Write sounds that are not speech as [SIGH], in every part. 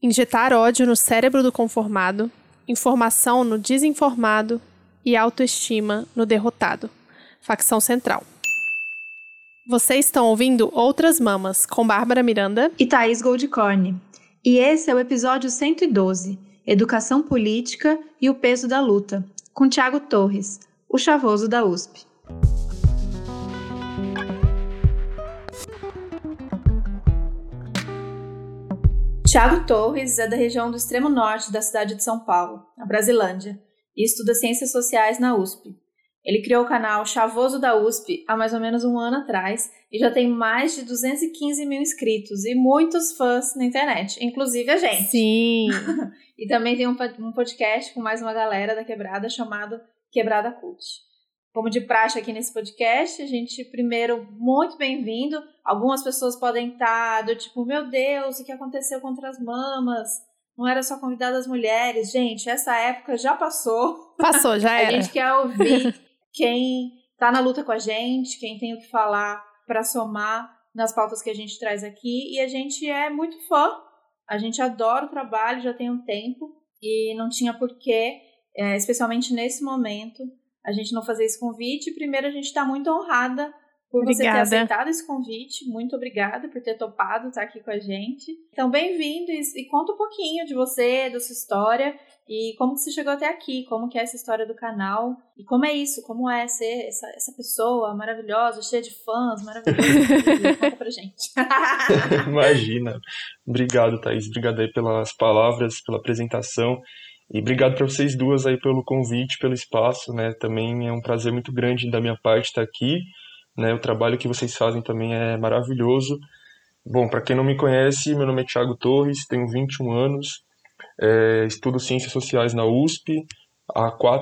Injetar ódio no cérebro do conformado, informação no desinformado e autoestima no derrotado. Facção Central. Vocês estão ouvindo Outras Mamas com Bárbara Miranda e Thaís Goldcorn. E esse é o episódio 112, Educação Política e o Peso da Luta, com Tiago Torres, o chavoso da USP. Tiago Torres é da região do extremo norte da cidade de São Paulo, a Brasilândia, e estuda Ciências Sociais na USP. Ele criou o canal Chavoso da USP há mais ou menos um ano atrás e já tem mais de 215 mil inscritos e muitos fãs na internet, inclusive a gente. Sim! [LAUGHS] e também tem um podcast com mais uma galera da Quebrada chamado Quebrada Cult. Como de praxe aqui nesse podcast, a gente, primeiro, muito bem-vindo. Algumas pessoas podem estar do tipo, meu Deus, o que aconteceu contra as mamas? não era só convidar as mulheres. Gente, essa época já passou. Passou, já [LAUGHS] era. A gente quer ouvir quem está na luta com a gente, quem tem o que falar para somar nas pautas que a gente traz aqui. E a gente é muito fã, a gente adora o trabalho, já tem um tempo, e não tinha porquê, é, especialmente nesse momento, a gente não fazer esse convite. Primeiro, a gente está muito honrada por obrigada. você ter aceitado esse convite. Muito obrigada por ter topado estar aqui com a gente. Então, bem-vindo e, e, conta um pouquinho de você, da sua história e como que você chegou até aqui, como que é essa história do canal e como é isso, como é ser essa, essa pessoa maravilhosa, cheia de fãs, maravilhosa. [LAUGHS] conta pra gente. [LAUGHS] Imagina. Obrigado, Thaís. Obrigado aí pelas palavras, pela apresentação. E obrigado para vocês duas aí pelo convite, pelo espaço, né? Também é um prazer muito grande da minha parte estar aqui. Né? O trabalho que vocês fazem também é maravilhoso. Bom, para quem não me conhece, meu nome é Thiago Torres, tenho 21 anos, é, estudo Ciências Sociais na USP,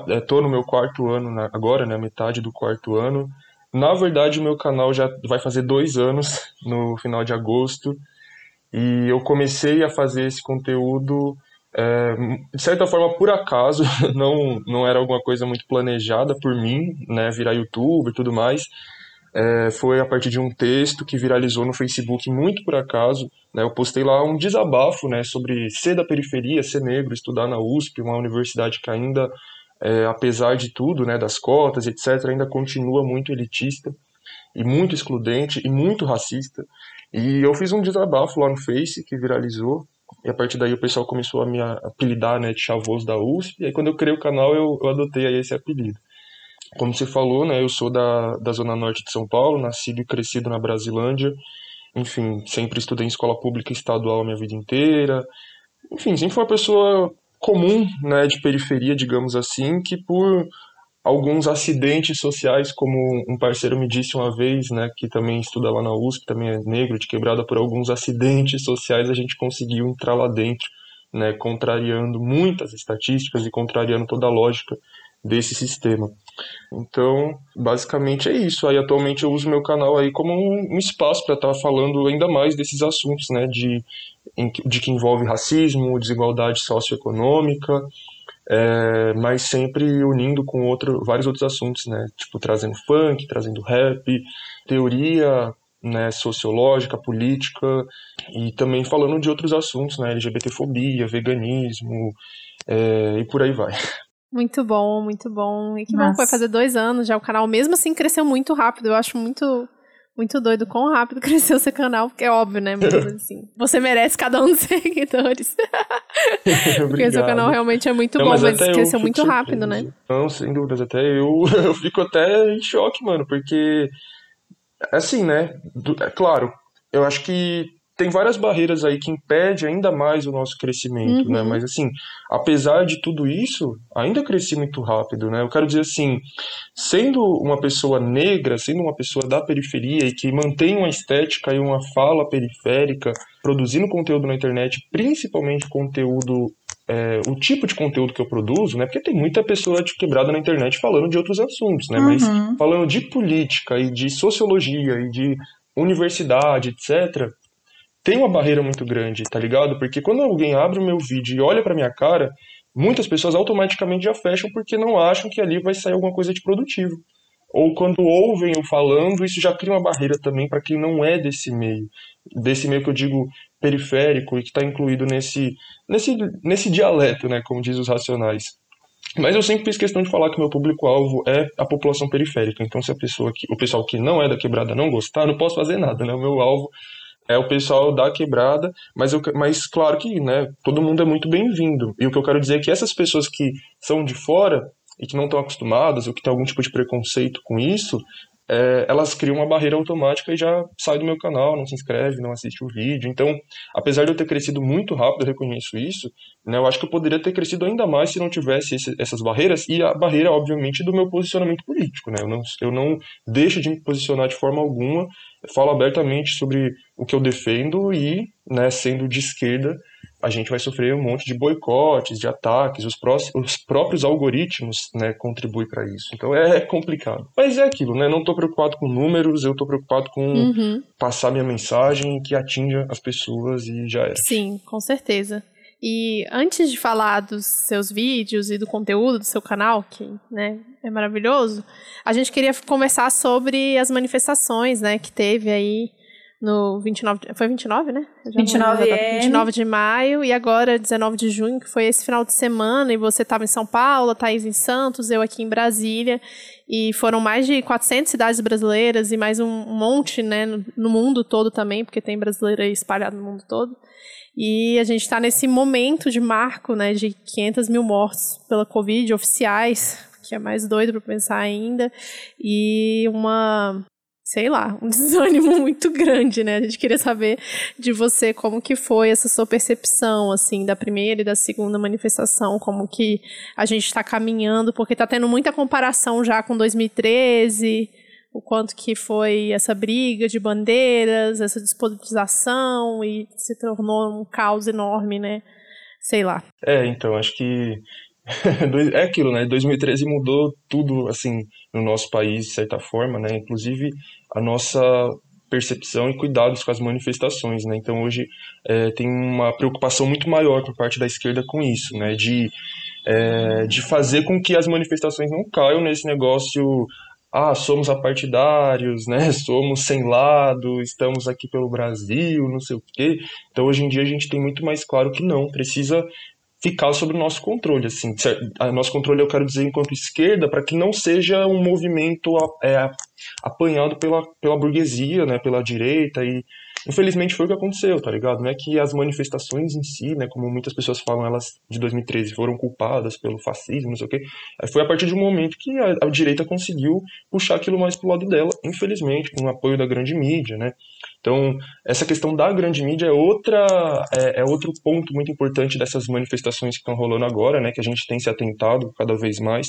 estou é, no meu quarto ano na, agora, né, metade do quarto ano. Na verdade, o meu canal já vai fazer dois anos no final de agosto, e eu comecei a fazer esse conteúdo é, de certa forma por acaso, [LAUGHS] não, não era alguma coisa muito planejada por mim, né, virar youtuber e tudo mais, é, foi a partir de um texto que viralizou no Facebook muito por acaso. Né, eu postei lá um desabafo né, sobre ser da periferia, ser negro, estudar na USP, uma universidade que ainda, é, apesar de tudo, né, das cotas, etc., ainda continua muito elitista e muito excludente e muito racista. E eu fiz um desabafo lá no Face que viralizou. E a partir daí o pessoal começou a me apelidar né, de chavoso da USP. E aí quando eu criei o canal eu, eu adotei aí esse apelido. Como você falou, né, eu sou da, da Zona Norte de São Paulo, nascido e crescido na Brasilândia. Enfim, sempre estudei em escola pública estadual a minha vida inteira. Enfim, sempre fui uma pessoa comum, né, de periferia, digamos assim, que por alguns acidentes sociais, como um parceiro me disse uma vez, né, que também estuda lá na USP, também é negro, de quebrada, por alguns acidentes sociais a gente conseguiu entrar lá dentro, né, contrariando muitas estatísticas e contrariando toda a lógica desse sistema. Então, basicamente é isso. Aí atualmente eu uso meu canal aí como um, espaço para estar tá falando ainda mais desses assuntos, né, de, de que envolve racismo, desigualdade socioeconômica, é, mas sempre unindo com outro, vários outros assuntos, né, tipo trazendo funk, trazendo rap, teoria né, sociológica, política e também falando de outros assuntos, né, LGBTfobia, veganismo é, e por aí vai. Muito bom, muito bom. E que Nossa. bom, vai fazer dois anos já o canal. Mesmo assim, cresceu muito rápido. Eu acho muito, muito doido quão rápido [LAUGHS] cresceu seu canal, porque é óbvio, né? Mas, [LAUGHS] assim, você merece cada um dos [LAUGHS] seguidores. porque seu canal realmente é muito Não, bom, mas, mas cresceu muito rápido, né? Não, sem dúvidas. Até eu, eu fico até em choque, mano, porque, assim, né? É claro, eu acho que tem várias barreiras aí que impedem ainda mais o nosso crescimento, né? uhum. né? Mas assim, apesar de tudo isso, ainda cresci muito rápido, né? Eu quero dizer assim, sendo uma pessoa negra, sendo uma pessoa da periferia e que mantém uma estética e uma fala periférica, produzindo conteúdo na internet, principalmente conteúdo é, o tipo de conteúdo que eu produzo, né? Porque tem muita pessoa quebrada na internet falando de outros assuntos, né? Uhum. Mas falando de política e de sociologia e de universidade, etc tem uma barreira muito grande, tá ligado? Porque quando alguém abre o meu vídeo e olha pra minha cara, muitas pessoas automaticamente já fecham porque não acham que ali vai sair alguma coisa de produtivo. Ou quando ouvem eu falando, isso já cria uma barreira também para quem não é desse meio. desse meio que eu digo periférico e que está incluído nesse, nesse, nesse dialeto, né, como diz os racionais. Mas eu sempre fiz questão de falar que meu público-alvo é a população periférica. Então, se a pessoa que, o pessoal que não é da quebrada não gostar, não posso fazer nada, né? O meu alvo é o pessoal da quebrada, mas, eu, mas claro que né, todo mundo é muito bem-vindo. E o que eu quero dizer é que essas pessoas que são de fora e que não estão acostumadas ou que têm algum tipo de preconceito com isso, é, elas criam uma barreira automática e já sai do meu canal, não se inscreve, não assiste o vídeo. Então, apesar de eu ter crescido muito rápido, eu reconheço isso, né, eu acho que eu poderia ter crescido ainda mais se não tivesse esse, essas barreiras e a barreira, obviamente, do meu posicionamento político. Né? Eu, não, eu não deixo de me posicionar de forma alguma, falo abertamente sobre o que eu defendo e, né, sendo de esquerda, a gente vai sofrer um monte de boicotes, de ataques, os, prós, os próprios algoritmos né, contribuem para isso. Então é complicado. Mas é aquilo, né? Não estou preocupado com números, eu estou preocupado com uhum. passar minha mensagem que atinja as pessoas e já era. Sim, com certeza. E antes de falar dos seus vídeos e do conteúdo do seu canal, que né, é maravilhoso, a gente queria conversar sobre as manifestações né, que teve aí no 29, foi 29, né? 29, é. 29 de maio e agora 19 de junho, que foi esse final de semana, e você estava em São Paulo, Thaís em Santos, eu aqui em Brasília, e foram mais de 400 cidades brasileiras e mais um monte, né, no, no mundo todo também, porque tem brasileiro aí espalhado no mundo todo. E a gente está nesse momento de marco, né, de 500 mil mortos pela Covid oficiais, que é mais doido para pensar ainda, e uma sei lá, um [LAUGHS] desânimo muito grande, né? A gente queria saber de você como que foi essa sua percepção, assim, da primeira e da segunda manifestação, como que a gente está caminhando, porque está tendo muita comparação já com 2013, o quanto que foi essa briga de bandeiras, essa despolitização e se tornou um caos enorme, né? Sei lá. É, então, acho que [LAUGHS] é aquilo, né? 2013 mudou tudo, assim, no nosso país, de certa forma, né? Inclusive a nossa percepção e cuidados com as manifestações, né? Então hoje é, tem uma preocupação muito maior por parte da esquerda com isso, né? De, é, de fazer com que as manifestações não caiam nesse negócio ah, somos apartidários, né? [LAUGHS] Somos sem lado, estamos aqui pelo Brasil, não sei o quê. Então hoje em dia a gente tem muito mais claro que não, precisa ficar sob o nosso controle, assim, nosso controle eu quero dizer enquanto esquerda, para que não seja um movimento é, apanhado pela, pela burguesia, né, pela direita e infelizmente foi o que aconteceu, tá ligado? Não é que as manifestações em si, né, como muitas pessoas falam, elas de 2013 foram culpadas pelo fascismo, não sei o quê, foi a partir de um momento que a, a direita conseguiu puxar aquilo mais pro lado dela, infelizmente, com o apoio da grande mídia, né? Então, essa questão da grande mídia é, outra, é, é, outro ponto muito importante dessas manifestações que estão rolando agora, né, que a gente tem se atentado cada vez mais.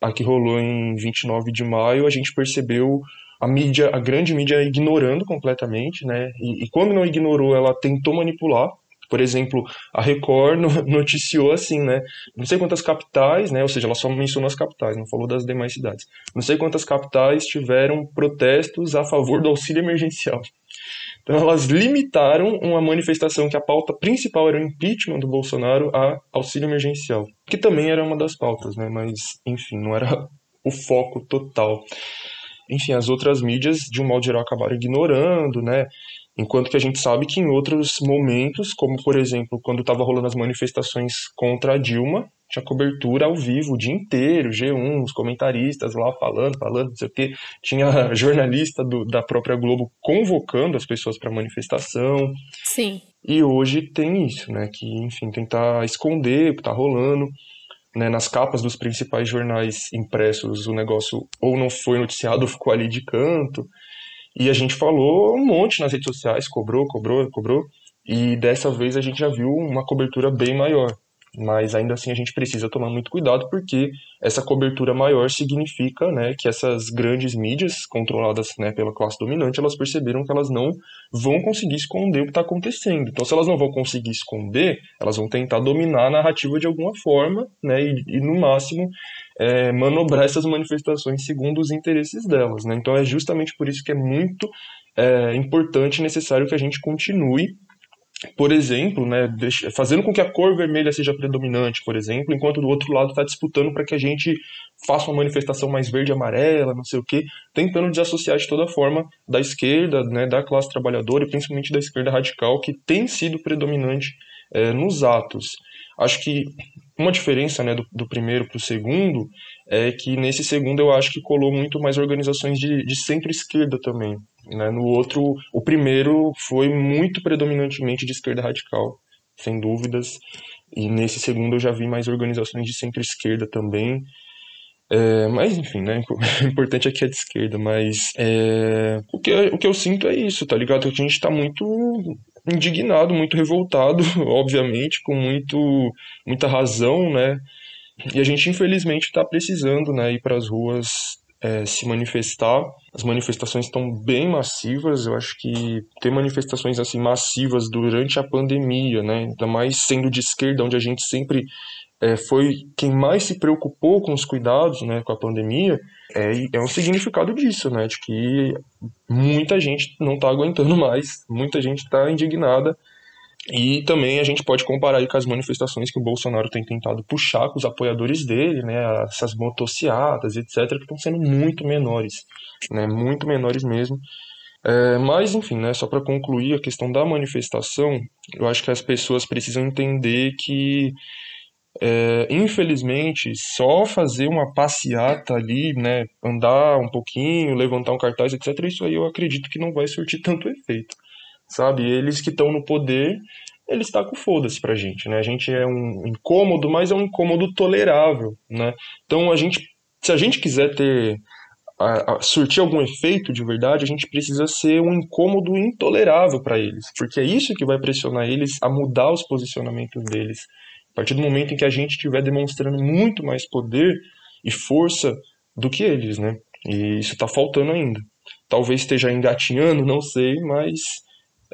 A que rolou em 29 de maio, a gente percebeu a mídia, a grande mídia ignorando completamente, né, e, e quando não ignorou, ela tentou manipular, por exemplo, a Record [LAUGHS] noticiou assim, né? Não sei quantas capitais, né? Ou seja, ela só mencionou as capitais, não falou das demais cidades. Não sei quantas capitais tiveram protestos a favor do auxílio emergencial. Então elas limitaram uma manifestação que a pauta principal era o impeachment do Bolsonaro a auxílio emergencial, que também era uma das pautas, né? Mas enfim, não era o foco total. Enfim, as outras mídias, de um modo geral, acabaram ignorando, né? Enquanto que a gente sabe que em outros momentos, como por exemplo, quando estava rolando as manifestações contra a Dilma, tinha cobertura ao vivo o dia inteiro, G1, os comentaristas lá falando, falando, não sei o quê. Tinha [LAUGHS] jornalista do, da própria Globo convocando as pessoas para manifestação. Sim. E hoje tem isso, né? Que, enfim, tentar esconder o que tá rolando. Né, nas capas dos principais jornais impressos, o negócio ou não foi noticiado ou [LAUGHS] ficou ali de canto. E a gente falou um monte nas redes sociais, cobrou, cobrou, cobrou. E dessa vez a gente já viu uma cobertura bem maior mas ainda assim a gente precisa tomar muito cuidado porque essa cobertura maior significa né, que essas grandes mídias controladas né, pela classe dominante elas perceberam que elas não vão conseguir esconder o que está acontecendo. Então, se elas não vão conseguir esconder, elas vão tentar dominar a narrativa de alguma forma né, e, e no máximo é, manobrar essas manifestações segundo os interesses delas. Né? Então, é justamente por isso que é muito é, importante e necessário que a gente continue por exemplo, né, fazendo com que a cor vermelha seja predominante, por exemplo, enquanto do outro lado está disputando para que a gente faça uma manifestação mais verde-amarela, não sei o quê, tentando desassociar de toda forma da esquerda, né, da classe trabalhadora e principalmente da esquerda radical, que tem sido predominante é, nos atos. Acho que uma diferença né, do, do primeiro para o segundo é que nesse segundo eu acho que colou muito mais organizações de, de centro-esquerda também. Né? No outro, o primeiro foi muito predominantemente de esquerda radical, sem dúvidas. E nesse segundo eu já vi mais organizações de centro-esquerda também. É, mas enfim, né? [LAUGHS] O importante aqui é de esquerda, mas é, o, que, o que eu sinto é isso, tá ligado? A gente tá muito indignado, muito revoltado, [LAUGHS] obviamente, com muito, muita razão, né? E a gente, infelizmente, está precisando né, ir para as ruas é, se manifestar. As manifestações estão bem massivas. Eu acho que ter manifestações assim massivas durante a pandemia, né, ainda mais sendo de esquerda, onde a gente sempre é, foi quem mais se preocupou com os cuidados né, com a pandemia, é, é um significado disso, né, de que muita gente não está aguentando [LAUGHS] mais, muita gente está indignada e também a gente pode comparar aí com as manifestações que o Bolsonaro tem tentado puxar com os apoiadores dele, né, essas motociatas, etc., que estão sendo muito menores, né, muito menores mesmo. É, mas, enfim, né, só para concluir a questão da manifestação, eu acho que as pessoas precisam entender que, é, infelizmente, só fazer uma passeata ali, né, andar um pouquinho, levantar um cartaz, etc., isso aí eu acredito que não vai surtir tanto efeito sabe? Eles que estão no poder, eles com foda-se pra gente, né? A gente é um incômodo, mas é um incômodo tolerável, né? Então a gente, se a gente quiser ter a, a, surtir algum efeito de verdade, a gente precisa ser um incômodo intolerável para eles, porque é isso que vai pressionar eles a mudar os posicionamentos deles. Partir do momento em que a gente estiver demonstrando muito mais poder e força do que eles, né? E isso está faltando ainda. Talvez esteja engatinhando, não sei, mas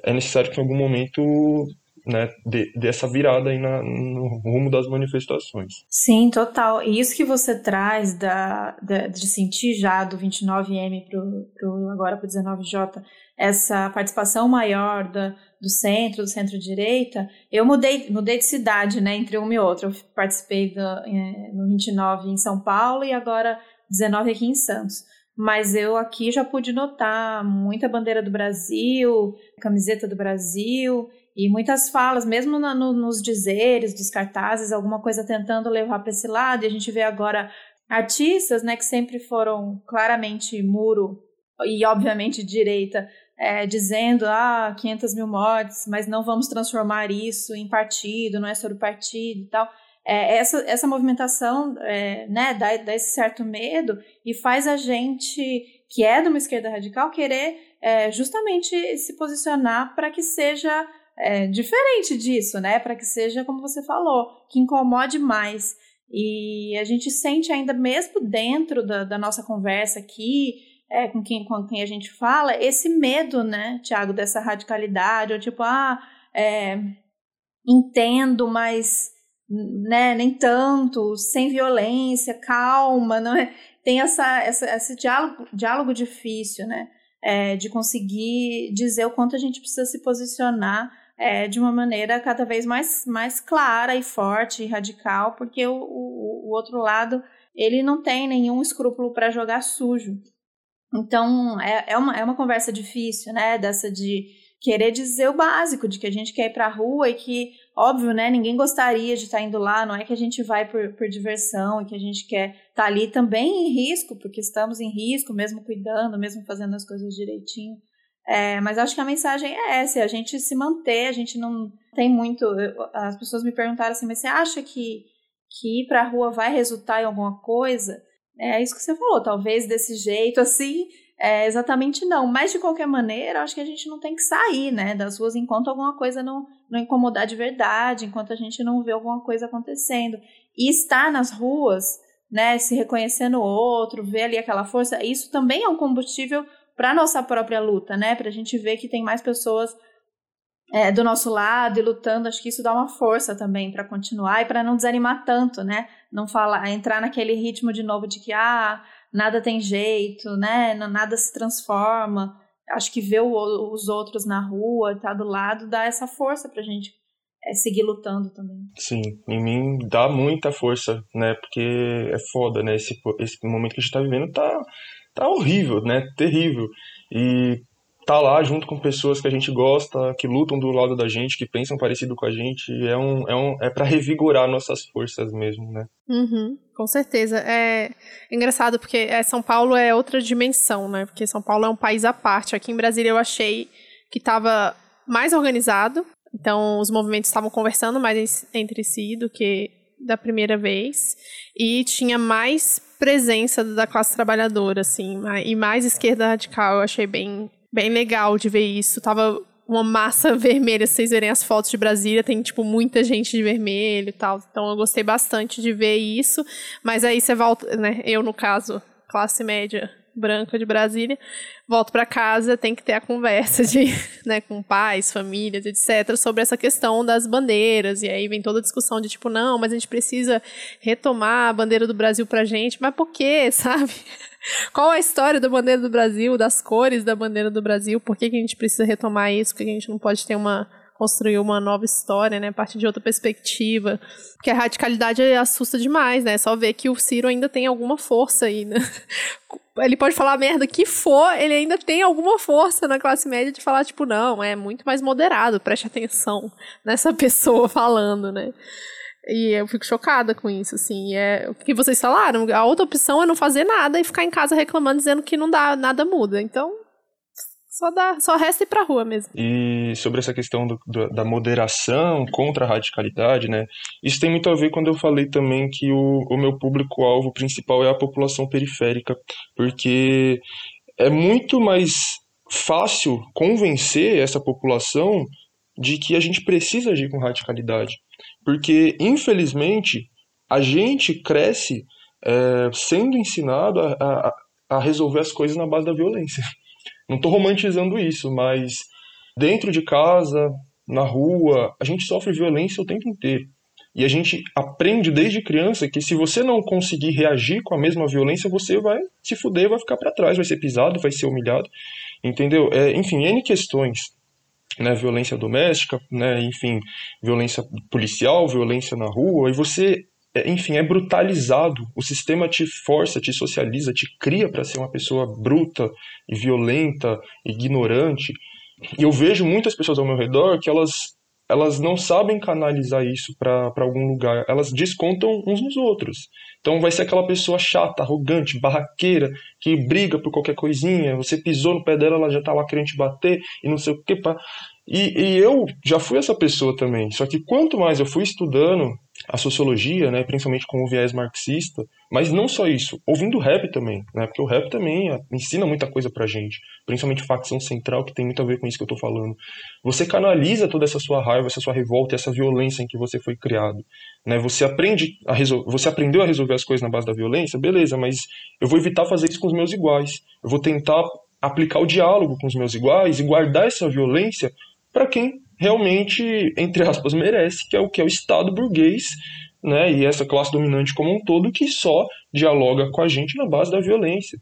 é necessário que em algum momento né, dê, dê essa virada aí na, no rumo das manifestações. Sim, total. E isso que você traz da, da de sentir já do 29M pro, pro agora para o 19J, essa participação maior da, do centro, do centro-direita, eu mudei, mudei de cidade, né, entre uma e outra. Eu participei do, é, no 29 em São Paulo e agora 19 aqui em Santos mas eu aqui já pude notar muita bandeira do Brasil, camiseta do Brasil e muitas falas, mesmo na, no, nos dizeres dos cartazes, alguma coisa tentando levar para esse lado. E a gente vê agora artistas, né, que sempre foram claramente muro e obviamente direita, é, dizendo ah 500 mil mortes, mas não vamos transformar isso em partido, não é sobre partido e tal é, essa, essa movimentação é, né, dá, dá esse certo medo e faz a gente, que é de uma esquerda radical, querer é, justamente se posicionar para que seja é, diferente disso, né? Para que seja, como você falou, que incomode mais. E a gente sente ainda mesmo dentro da, da nossa conversa aqui, é, com, quem, com quem a gente fala, esse medo, né, Tiago, dessa radicalidade, ou tipo, ah, é, entendo, mas né, nem tanto, sem violência, calma, não é? Tem essa, essa, esse diálogo, diálogo difícil, né? É, de conseguir dizer o quanto a gente precisa se posicionar é, de uma maneira cada vez mais, mais clara e forte e radical, porque o, o, o outro lado ele não tem nenhum escrúpulo para jogar sujo. Então é, é, uma, é uma conversa difícil, né? Dessa de querer dizer o básico, de que a gente quer ir para a rua e que Óbvio, né? Ninguém gostaria de estar indo lá, não é que a gente vai por, por diversão e que a gente quer estar ali também em risco, porque estamos em risco, mesmo cuidando, mesmo fazendo as coisas direitinho. É, mas acho que a mensagem é essa, é a gente se manter, a gente não tem muito. As pessoas me perguntaram assim, mas você acha que, que ir para a rua vai resultar em alguma coisa? É isso que você falou, talvez desse jeito assim, é, exatamente não. Mas, de qualquer maneira, acho que a gente não tem que sair né, das ruas enquanto alguma coisa não, não incomodar de verdade, enquanto a gente não vê alguma coisa acontecendo. E estar nas ruas, né, se reconhecendo o outro, ver ali aquela força, isso também é um combustível para a nossa própria luta, né? Para a gente ver que tem mais pessoas é, do nosso lado e lutando, acho que isso dá uma força também para continuar e para não desanimar tanto, né? Não falar, entrar naquele ritmo de novo de que ah, nada tem jeito, né? Nada se transforma. acho que ver o, os outros na rua, estar tá do lado, dá essa força pra gente é, seguir lutando também. Sim, em mim dá muita força, né? Porque é foda, né? Esse, esse momento que a gente tá vivendo tá, tá horrível, né? Terrível. E tá lá junto com pessoas que a gente gosta, que lutam do lado da gente, que pensam parecido com a gente, é um é um é para revigorar nossas forças mesmo, né? Uhum, com certeza. É engraçado porque é, São Paulo é outra dimensão, né? Porque São Paulo é um país à parte. Aqui em Brasília eu achei que estava mais organizado, então os movimentos estavam conversando mais entre si do que da primeira vez e tinha mais presença da classe trabalhadora, assim, e mais esquerda radical. Eu achei bem bem legal de ver isso. Tava uma massa [LAUGHS] vermelha, se vocês verem as fotos de Brasília, tem, tipo, muita gente de vermelho e tal. Então eu gostei bastante de ver isso. Mas aí você volta, né? Eu, no caso, classe média branca de Brasília, volto para casa, tem que ter a conversa de, [LAUGHS] né, com pais, famílias, etc, sobre essa questão das bandeiras. E aí vem toda a discussão de tipo, não, mas a gente precisa retomar a bandeira do Brasil pra gente. Mas por quê, [LAUGHS] sabe? Qual a história da bandeira do Brasil, das cores da bandeira do Brasil? Por que, que a gente precisa retomar isso? Por que a gente não pode ter uma construir uma nova história, né, a partir de outra perspectiva? Porque a radicalidade assusta demais, né? Só ver que o Ciro ainda tem alguma força aí, né? [LAUGHS] Ele pode falar merda que for, ele ainda tem alguma força na classe média de falar, tipo, não, é muito mais moderado, preste atenção nessa [LAUGHS] pessoa falando, né? E eu fico chocada com isso, assim. É o que vocês falaram. A outra opção é não fazer nada e ficar em casa reclamando, dizendo que não dá, nada muda. Então, só, dá, só resta ir pra rua mesmo. E sobre essa questão do, do, da moderação contra a radicalidade, né? Isso tem muito a ver quando eu falei também que o, o meu público-alvo principal é a população periférica, porque é muito mais fácil convencer essa população de que a gente precisa agir com radicalidade. Porque, infelizmente, a gente cresce é, sendo ensinado a, a, a, resolver as coisas na base da violência. Não estou romantizando isso, mas dentro de casa, na rua, a gente sofre violência o tempo inteiro. E a gente aprende desde criança que se você não conseguir reagir com a mesma violência, você vai se fuder, vai ficar para trás, vai ser pisado, vai ser humilhado. Entendeu? É, enfim, N questões né, violência doméstica, né, enfim, violência policial, violência na rua, e você, enfim, é brutalizado. O sistema te força, te socializa, te cria para ser uma pessoa bruta e violenta, ignorante. E eu vejo muitas pessoas ao meu redor que elas elas não sabem canalizar isso para algum lugar, elas descontam uns nos outros. Então vai ser aquela pessoa chata, arrogante, barraqueira, que briga por qualquer coisinha, você pisou no pé dela, ela já tá lá querendo te bater e não sei o que. Pá. E, e eu já fui essa pessoa também. Só que quanto mais eu fui estudando a sociologia, né, principalmente com o viés marxista, mas não só isso, ouvindo rap também, né, porque o rap também ensina muita coisa pra gente, principalmente facção central, que tem muito a ver com isso que eu tô falando. Você canaliza toda essa sua raiva, essa sua revolta, essa violência em que você foi criado, né? Você aprende a resol... você aprendeu a resolver as coisas na base da violência, beleza, mas eu vou evitar fazer isso com os meus iguais. Eu vou tentar aplicar o diálogo com os meus iguais e guardar essa violência para quem realmente, entre aspas, merece, que é o que é o Estado burguês, né, e essa classe dominante como um todo que só dialoga com a gente na base da violência.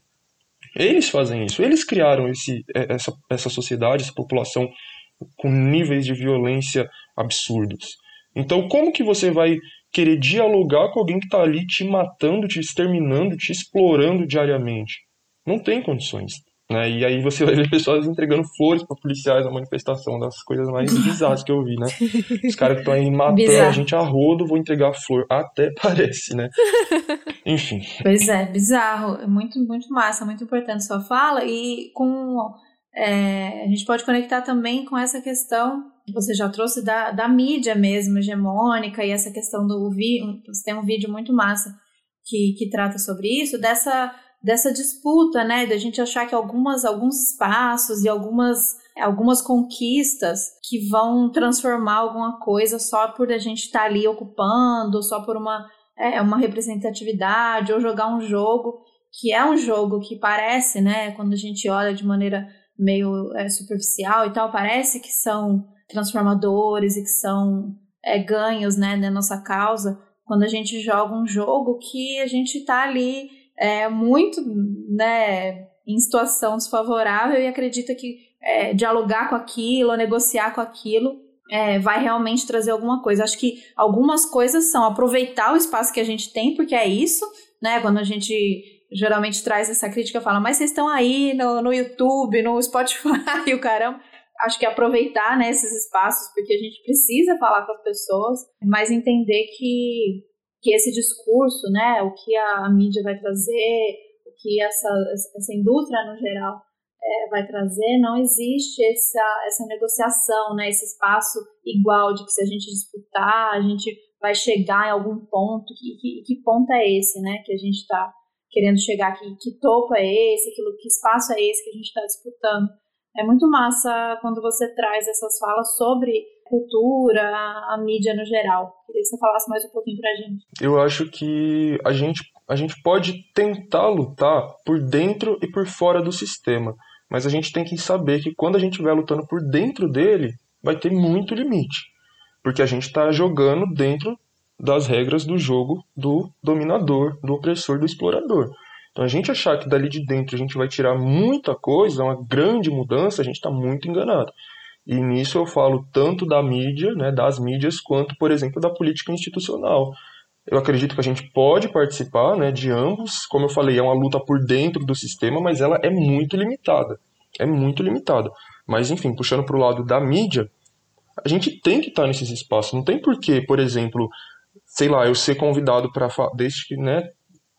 Eles fazem isso, eles criaram esse, é, essa, essa sociedade, essa população com níveis de violência absurdos. Então, como que você vai querer dialogar com alguém que está ali te matando, te exterminando, te explorando diariamente? Não tem condições. Né? E aí você vai ver pessoas entregando flores para policiais na manifestação, das coisas mais [LAUGHS] bizarras que eu vi, né? Os caras que estão aí matando Bizarro. a gente a rodo, vou entregar flor. Até [LAUGHS] parece, né? Enfim. Pois é, bizarro. É muito, muito massa, muito importante sua fala. E com. É, a gente pode conectar também com essa questão que você já trouxe da, da mídia mesmo, hegemônica, e essa questão do vídeo. Você tem um vídeo muito massa que, que trata sobre isso, dessa dessa disputa, né, da gente achar que algumas alguns espaços e algumas algumas conquistas que vão transformar alguma coisa só por a gente estar tá ali ocupando, só por uma é, uma representatividade ou jogar um jogo que é um jogo que parece, né, quando a gente olha de maneira meio é, superficial e tal, parece que são transformadores e que são é, ganhos, né, na nossa causa, quando a gente joga um jogo que a gente está ali é, muito, né, em situação desfavorável e acredita que é, dialogar com aquilo, negociar com aquilo, é, vai realmente trazer alguma coisa. Acho que algumas coisas são aproveitar o espaço que a gente tem, porque é isso, né? Quando a gente geralmente traz essa crítica, fala, mas vocês estão aí no, no YouTube, no Spotify, [LAUGHS] o caramba. Acho que aproveitar né, esses espaços, porque a gente precisa falar com as pessoas, mas entender que, que esse discurso, né, o que a mídia vai trazer, o que essa, essa indústria no geral é, vai trazer, não existe essa, essa negociação, né, esse espaço igual de que se a gente disputar, a gente vai chegar em algum ponto, que, que, que ponto é esse, né, que a gente está querendo chegar aqui, que topo é esse, que, que espaço é esse que a gente está disputando. É muito massa quando você traz essas falas sobre cultura, a mídia no geral. Queria que você falasse mais um pouquinho pra gente. Eu acho que a gente, a gente pode tentar lutar por dentro e por fora do sistema, mas a gente tem que saber que quando a gente estiver lutando por dentro dele, vai ter muito limite. Porque a gente está jogando dentro das regras do jogo do dominador, do opressor, do explorador. Então a gente achar que dali de dentro a gente vai tirar muita coisa, uma grande mudança, a gente está muito enganado. E nisso eu falo tanto da mídia, né, das mídias, quanto, por exemplo, da política institucional. Eu acredito que a gente pode participar né, de ambos. Como eu falei, é uma luta por dentro do sistema, mas ela é muito limitada. É muito limitada. Mas, enfim, puxando para o lado da mídia, a gente tem que estar nesses espaços. Não tem porquê, por exemplo, sei lá, eu ser convidado para desde que, né,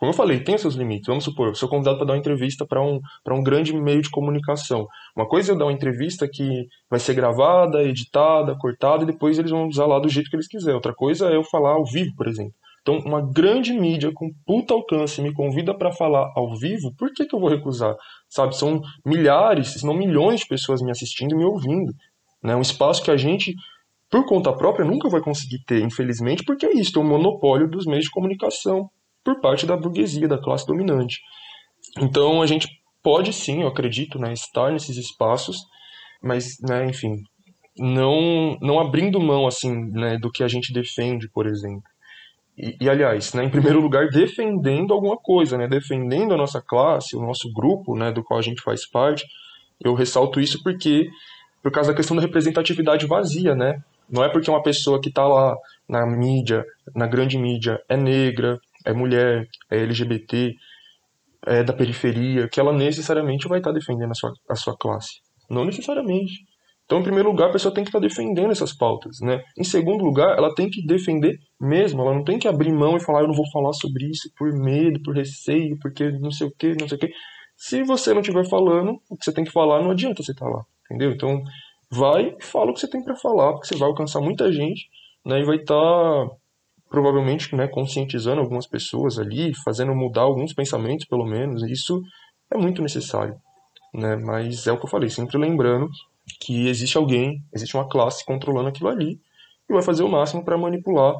como eu falei, tem seus limites. Vamos supor, eu sou convidado para dar uma entrevista para um, um grande meio de comunicação. Uma coisa é eu dar uma entrevista que vai ser gravada, editada, cortada, e depois eles vão usar lá do jeito que eles quiserem. Outra coisa é eu falar ao vivo, por exemplo. Então, uma grande mídia com puta alcance me convida para falar ao vivo, por que, que eu vou recusar? Sabe, são milhares, se não milhões de pessoas me assistindo e me ouvindo. Né? Um espaço que a gente por conta própria nunca vai conseguir ter, infelizmente, porque é isso, é um monopólio dos meios de comunicação por parte da burguesia, da classe dominante. Então a gente pode sim, eu acredito, né, estar nesses espaços, mas, né, enfim, não não abrindo mão assim, né, do que a gente defende, por exemplo. E, e, aliás, né, em primeiro lugar, defendendo alguma coisa, né, defendendo a nossa classe, o nosso grupo, né, do qual a gente faz parte. Eu ressalto isso porque por causa da questão da representatividade vazia, né? Não é porque uma pessoa que está lá na mídia, na grande mídia, é negra, é mulher, é LGBT, é da periferia, que ela necessariamente vai estar tá defendendo a sua, a sua classe. Não necessariamente. Então, em primeiro lugar, a pessoa tem que estar tá defendendo essas pautas, né? Em segundo lugar, ela tem que defender mesmo, ela não tem que abrir mão e falar, eu não vou falar sobre isso por medo, por receio, porque não sei o que, não sei o que. Se você não estiver falando, o que você tem que falar, não adianta você estar tá lá, entendeu? Então, vai e fala o que você tem para falar, porque você vai alcançar muita gente, né, e vai estar provavelmente, né, conscientizando algumas pessoas ali, fazendo mudar alguns pensamentos, pelo menos. Isso é muito necessário, né? Mas é o que eu falei, sempre lembrando que existe alguém, existe uma classe controlando aquilo ali e vai fazer o máximo para manipular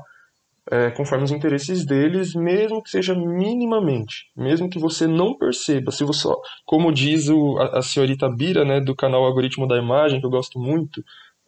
é, conforme os interesses deles, mesmo que seja minimamente, mesmo que você não perceba. Se você, como diz o, a, a senhorita Bira, né, do canal Algoritmo da Imagem, que eu gosto muito,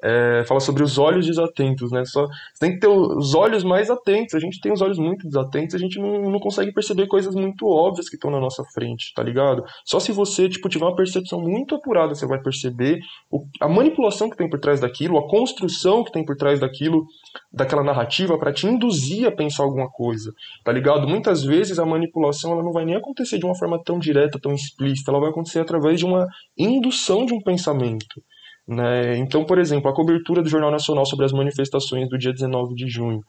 é, fala sobre os olhos desatentos, né? Só, você tem que ter os olhos mais atentos. A gente tem os olhos muito desatentos, a gente não, não consegue perceber coisas muito óbvias que estão na nossa frente, tá ligado? Só se você, tipo, tiver uma percepção muito apurada, você vai perceber o, a manipulação que tem por trás daquilo, a construção que tem por trás daquilo, daquela narrativa, para te induzir a pensar alguma coisa, tá ligado? Muitas vezes a manipulação ela não vai nem acontecer de uma forma tão direta, tão explícita, ela vai acontecer através de uma indução de um pensamento. Né? Então, por exemplo, a cobertura do Jornal Nacional sobre as manifestações do dia 19 de junho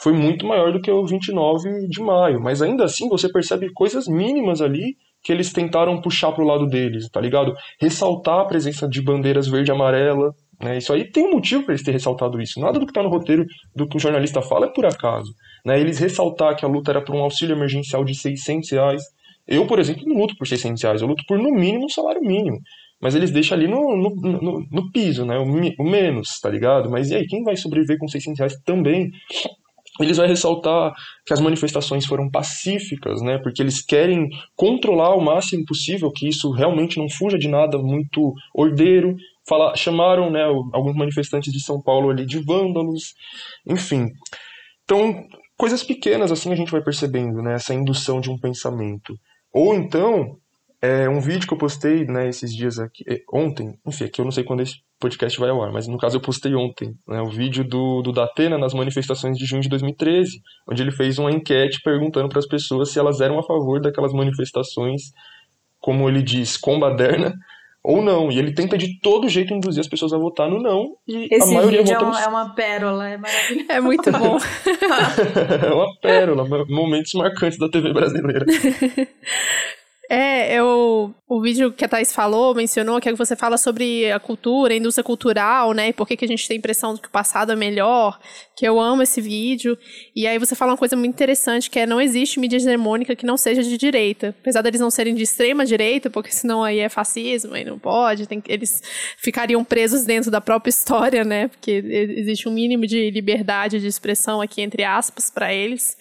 foi muito maior do que o 29 de maio, mas ainda assim você percebe coisas mínimas ali que eles tentaram puxar para o lado deles, tá ligado? Ressaltar a presença de bandeiras verde e amarela, né? Isso aí tem um motivo para eles terem ressaltado isso. Nada do que está no roteiro do que o jornalista fala é por acaso. Né? Eles ressaltar que a luta era por um auxílio emergencial de 600 reais. Eu, por exemplo, não luto por 600 reais, eu luto por no mínimo um salário mínimo mas eles deixam ali no, no, no, no piso, né? O, o, menos, tá ligado? Mas e aí, quem vai sobreviver com 600 reais também? Eles vão ressaltar que as manifestações foram pacíficas, né? Porque eles querem controlar o máximo possível que isso realmente não fuja de nada muito ordeiro. Fala, chamaram, né, alguns manifestantes de São Paulo ali de vândalos, enfim. Então, coisas pequenas assim a gente vai percebendo, né? Essa indução de um pensamento. Ou então, é um vídeo que eu postei, né, esses dias aqui, é, ontem, enfim, aqui eu não sei quando esse podcast vai ao ar, mas no caso eu postei ontem, né, o vídeo do, do Datena nas manifestações de junho de 2013, onde ele fez uma enquete perguntando para as pessoas se elas eram a favor daquelas manifestações, como ele diz, com baderna, ou não. E ele tenta de todo jeito induzir as pessoas a votar no não. E Esse a maioria vídeo é, no uma, é uma pérola, é maravilhoso. É muito bom. [LAUGHS] é uma pérola, momentos marcantes da TV brasileira. [LAUGHS] É, eu, o vídeo que a Thais falou, mencionou, que é que você fala sobre a cultura, a indústria cultural, né? E por que, que a gente tem a impressão de que o passado é melhor, que eu amo esse vídeo. E aí você fala uma coisa muito interessante, que é não existe mídia hegemônica que não seja de direita. Apesar deles não serem de extrema direita, porque senão aí é fascismo, aí não pode, tem, eles ficariam presos dentro da própria história, né? Porque existe um mínimo de liberdade de expressão aqui, entre aspas, para eles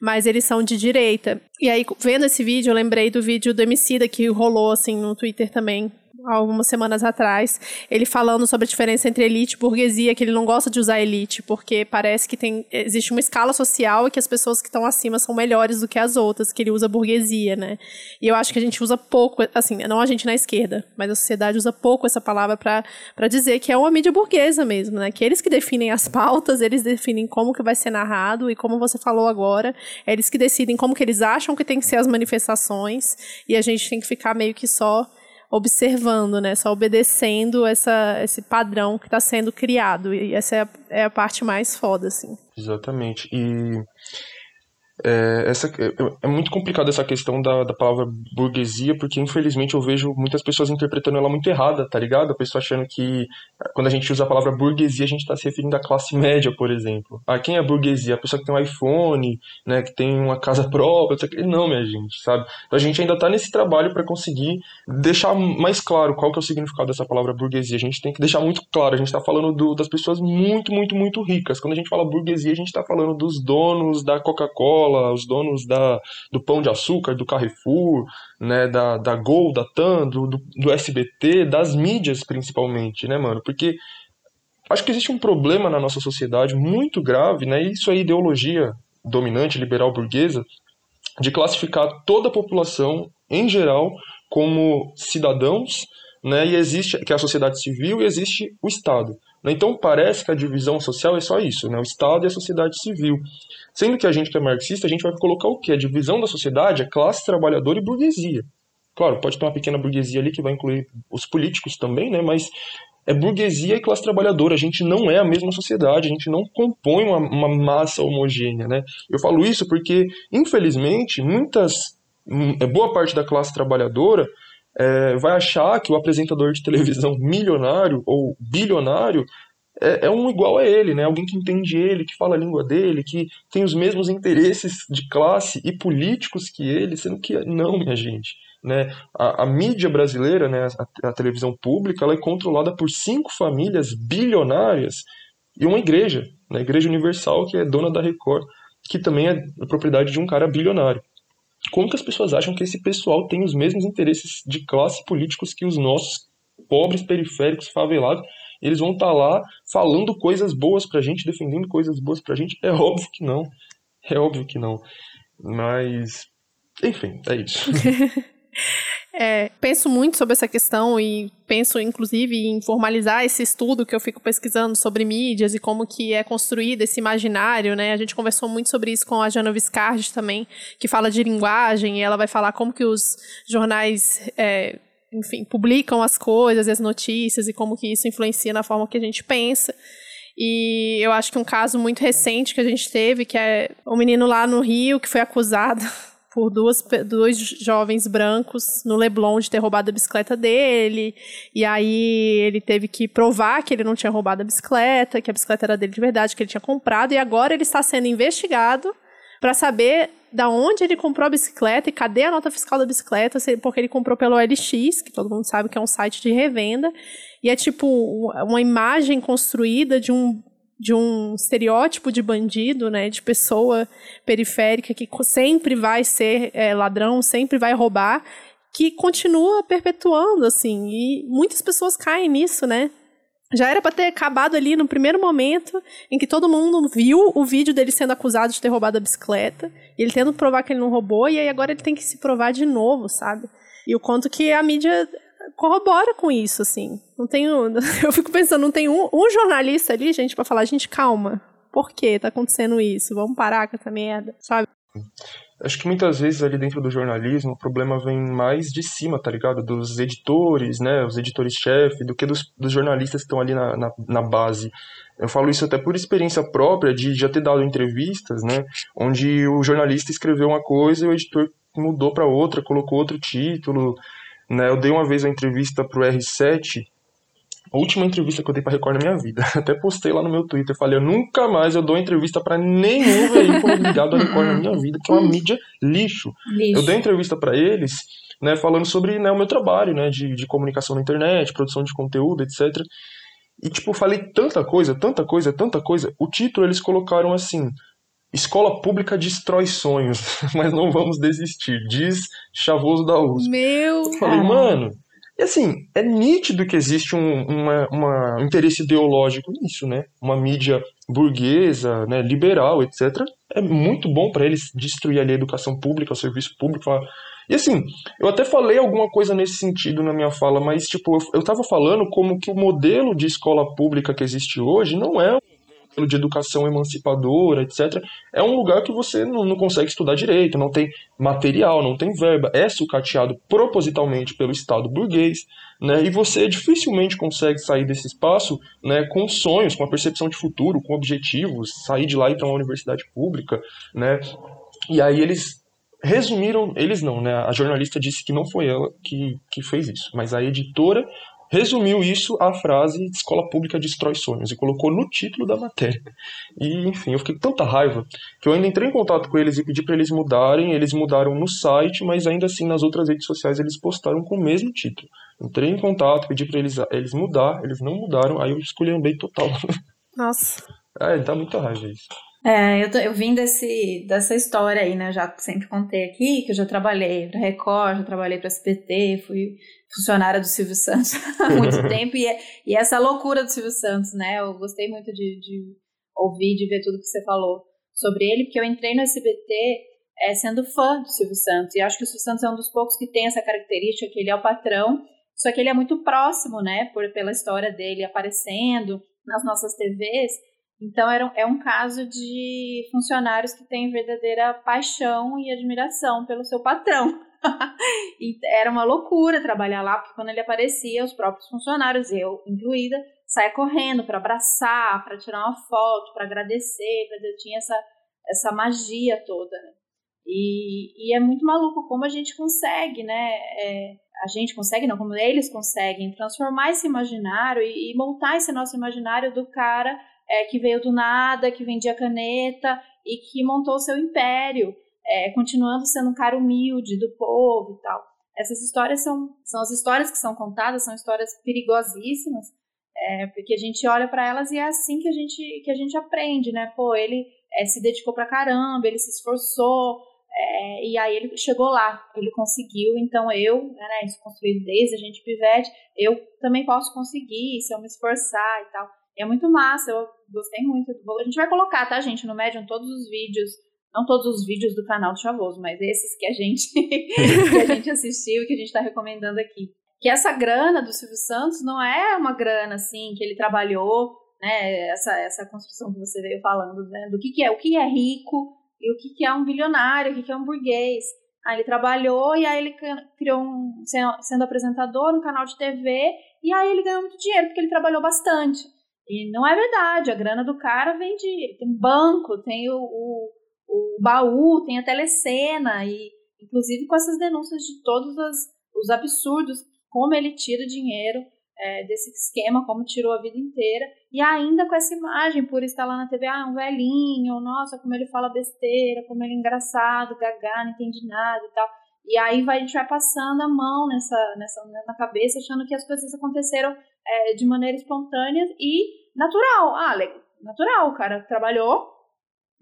mas eles são de direita. E aí, vendo esse vídeo, eu lembrei do vídeo do Emicida que rolou, assim, no Twitter também, algumas semanas atrás, ele falando sobre a diferença entre elite e burguesia, que ele não gosta de usar elite, porque parece que tem, existe uma escala social e que as pessoas que estão acima são melhores do que as outras, que ele usa burguesia, né? E eu acho que a gente usa pouco, assim, não a gente na esquerda, mas a sociedade usa pouco essa palavra para dizer que é uma mídia burguesa mesmo, né? Que eles que definem as pautas, eles definem como que vai ser narrado e como você falou agora, eles que decidem como que eles acham que tem que ser as manifestações e a gente tem que ficar meio que só observando, né? Só obedecendo essa, esse padrão que está sendo criado. E essa é a, é a parte mais foda, assim. Exatamente. E é, essa, é, é muito complicado essa questão da, da palavra burguesia, porque infelizmente eu vejo muitas pessoas interpretando ela muito errada, tá ligado? A pessoa achando que quando a gente usa a palavra burguesia, a gente está se referindo à classe média, por exemplo. Ah, quem é burguesia? A pessoa que tem um iPhone, né, que tem uma casa própria, não, minha gente, sabe? Então a gente ainda está nesse trabalho para conseguir deixar mais claro qual que é o significado dessa palavra burguesia. A gente tem que deixar muito claro, a gente está falando do, das pessoas muito, muito, muito ricas. Quando a gente fala burguesia, a gente está falando dos donos da Coca-Cola, Coca-Cola, os donos da, do Pão de Açúcar, do Carrefour, né, da, da Gol, da TAM, do, do, SBT, das mídias principalmente, né, mano? Porque acho que existe um problema na nossa sociedade muito grave, né? Isso é ideologia dominante, liberal burguesa, de classificar toda a população em geral como cidadãos, né? E existe que é a sociedade civil e existe o Estado. Né? Então parece que a divisão social é só isso, né? O Estado e a sociedade civil. Sendo que a gente que é marxista, a gente vai colocar o quê? A divisão da sociedade é classe trabalhadora e burguesia. Claro, pode ter uma pequena burguesia ali que vai incluir os políticos também, né? Mas é burguesia e classe trabalhadora. A gente não é a mesma sociedade, a gente não compõe uma, uma massa homogênea, né? Eu falo isso porque, infelizmente, muitas, é boa parte da classe trabalhadora é, vai achar que o apresentador de televisão milionário ou bilionário é, é, um igual a ele, né? Alguém que entende ele, que fala a língua dele, que tem os mesmos interesses de classe e políticos que ele, sendo que não, minha gente. Né? A, a mídia brasileira, né, a, a, televisão pública, ela é controlada por cinco famílias bilionárias e uma igreja, né, a Igreja Universal, que é dona da Record, que também é propriedade de um cara bilionário. Como que as pessoas acham que esse pessoal tem os mesmos interesses de classe políticos que os nossos pobres, periféricos, favelados, eles vão estar tá lá falando coisas boas pra gente, defendendo coisas boas pra gente? É óbvio que não. É óbvio que não. Mas, enfim, é isso. [LAUGHS] [LAUGHS] É, penso muito sobre essa questão e penso, inclusive, em formalizar esse estudo que eu fico pesquisando sobre mídias e como que é construído esse imaginário, né? A gente conversou muito sobre isso com a Jana Viscardi também, que fala de linguagem, e ela vai falar como que os jornais é, enfim, publicam as coisas, as notícias e como que isso influencia na forma que a gente pensa. E eu acho que um caso muito recente que a gente teve, que é um menino lá no Rio que foi acusado [LAUGHS] por duas, dois jovens brancos no Leblon de ter roubado a bicicleta dele. E aí ele teve que provar que ele não tinha roubado a bicicleta, que a bicicleta era dele de verdade, que ele tinha comprado. E agora ele está sendo investigado para saber da onde ele comprou a bicicleta e cadê a nota fiscal da bicicleta, porque ele comprou pelo OLX, que todo mundo sabe que é um site de revenda, e é tipo uma imagem construída de um de um estereótipo de bandido, né, de pessoa periférica que sempre vai ser é, ladrão, sempre vai roubar, que continua perpetuando, assim, e muitas pessoas caem nisso, né, já era para ter acabado ali no primeiro momento em que todo mundo viu o vídeo dele sendo acusado de ter roubado a bicicleta, e ele tendo provar que ele não roubou, e aí agora ele tem que se provar de novo, sabe? E o quanto que a mídia corrobora com isso, assim. Não tenho. [LAUGHS] Eu fico pensando, não tem um, um jornalista ali, gente, para falar, gente, calma. Por que tá acontecendo isso? Vamos parar com essa merda, sabe? Acho que muitas vezes ali dentro do jornalismo o problema vem mais de cima, tá ligado? Dos editores, né? Os editores-chefe, do que dos, dos jornalistas que estão ali na, na, na, base. Eu falo isso até por experiência própria de já ter dado entrevistas, né? Onde o jornalista escreveu uma coisa e o editor mudou para outra, colocou outro título, né? Eu dei uma vez uma entrevista pro R7 a última entrevista que eu dei pra Record na minha vida. [LAUGHS] Até postei lá no meu Twitter. Falei, eu nunca mais eu dou entrevista para nenhum veículo ligado a Record na minha vida, que é uma mídia lixo. lixo. Eu dei entrevista para eles, né, falando sobre né, o meu trabalho, né, de, de comunicação na internet, produção de conteúdo, etc. E, tipo, falei tanta coisa, tanta coisa, tanta coisa. O título eles colocaram assim: Escola pública destrói sonhos, [LAUGHS] mas não vamos desistir, diz Chavoso da USP. Meu! Falei, mano e assim, é nítido que existe um uma, uma interesse ideológico nisso, né? Uma mídia burguesa, né, liberal, etc. É muito bom para eles destruir ali a educação pública, o serviço público. E assim, eu até falei alguma coisa nesse sentido na minha fala, mas tipo, eu, eu tava falando como que o modelo de escola pública que existe hoje não é de educação emancipadora, etc., é um lugar que você não, não consegue estudar direito, não tem material, não tem verba, é sucateado propositalmente pelo Estado burguês, né, e você dificilmente consegue sair desse espaço né, com sonhos, com a percepção de futuro, com objetivos, sair de lá e ir para uma universidade pública, né, e aí eles resumiram, eles não, né, a jornalista disse que não foi ela que, que fez isso, mas a editora resumiu isso à frase escola pública destrói sonhos e colocou no título da matéria. E, enfim, eu fiquei com tanta raiva que eu ainda entrei em contato com eles e pedi para eles mudarem. Eles mudaram no site, mas ainda assim nas outras redes sociais eles postaram com o mesmo título. Entrei em contato, pedi para eles, eles mudar, eles não mudaram, aí eu escolhi total. [LAUGHS] Nossa. É, dá muita raiva isso. É, eu, tô, eu vim desse, dessa história aí, né? Já sempre contei aqui que eu já trabalhei para Record, já trabalhei para SPT, fui funcionária do Silvio Santos [LAUGHS] há muito tempo e, é, e essa loucura do Silvio Santos, né? Eu gostei muito de, de ouvir, de ver tudo que você falou sobre ele, porque eu entrei no SBT é, sendo fã do Silvio Santos e acho que o Silvio Santos é um dos poucos que tem essa característica que ele é o patrão, só que ele é muito próximo, né? Por, pela história dele aparecendo nas nossas TVs. Então era, é um caso de funcionários que têm verdadeira paixão e admiração pelo seu patrão. [LAUGHS] e era uma loucura trabalhar lá, porque quando ele aparecia, os próprios funcionários, eu incluída, saia correndo para abraçar, para tirar uma foto, para agradecer, pra, tinha essa, essa magia toda. Né? E, e, é muito maluco como a gente consegue, né? É, a gente consegue, não, como eles conseguem transformar esse imaginário e, e montar esse nosso imaginário do cara é, que veio do nada, que vendia caneta e que montou seu império é, continuando sendo um cara humilde do povo e tal. Essas histórias são, são as histórias que são contadas, são histórias perigosíssimas, é, porque a gente olha para elas e é assim que a gente, que a gente aprende, né? Pô, ele é, se dedicou pra caramba, ele se esforçou, é, e aí ele chegou lá, ele conseguiu, então eu, né, isso construído desde a gente pivete, eu também posso conseguir se eu me esforçar e tal. É muito massa, eu gostei muito. A gente vai colocar, tá, gente, no Medium todos os vídeos não todos os vídeos do canal do Chavoso, mas esses que a gente [LAUGHS] que a gente assistiu e que a gente está recomendando aqui. Que essa grana do Silvio Santos não é uma grana assim que ele trabalhou, né? Essa essa construção que você veio falando, né? Do que, que é, o que é rico e o que, que é um bilionário, o que, que é um burguês. Aí ele trabalhou e aí ele criou um sendo apresentador um canal de TV e aí ele ganhou muito dinheiro porque ele trabalhou bastante. E não é verdade, a grana do cara vem de tem banco, tem o, o o baú, tem a telecena, e inclusive com essas denúncias de todos as, os absurdos, como ele tira dinheiro é, desse esquema, como tirou a vida inteira, e ainda com essa imagem, por estar lá na TV, ah, um velhinho, nossa, como ele fala besteira, como ele é engraçado, gaga, não entende nada e tal. E aí vai, a gente vai passando a mão nessa, nessa na cabeça, achando que as coisas aconteceram é, de maneira espontânea e natural. Ah, natural, o cara trabalhou,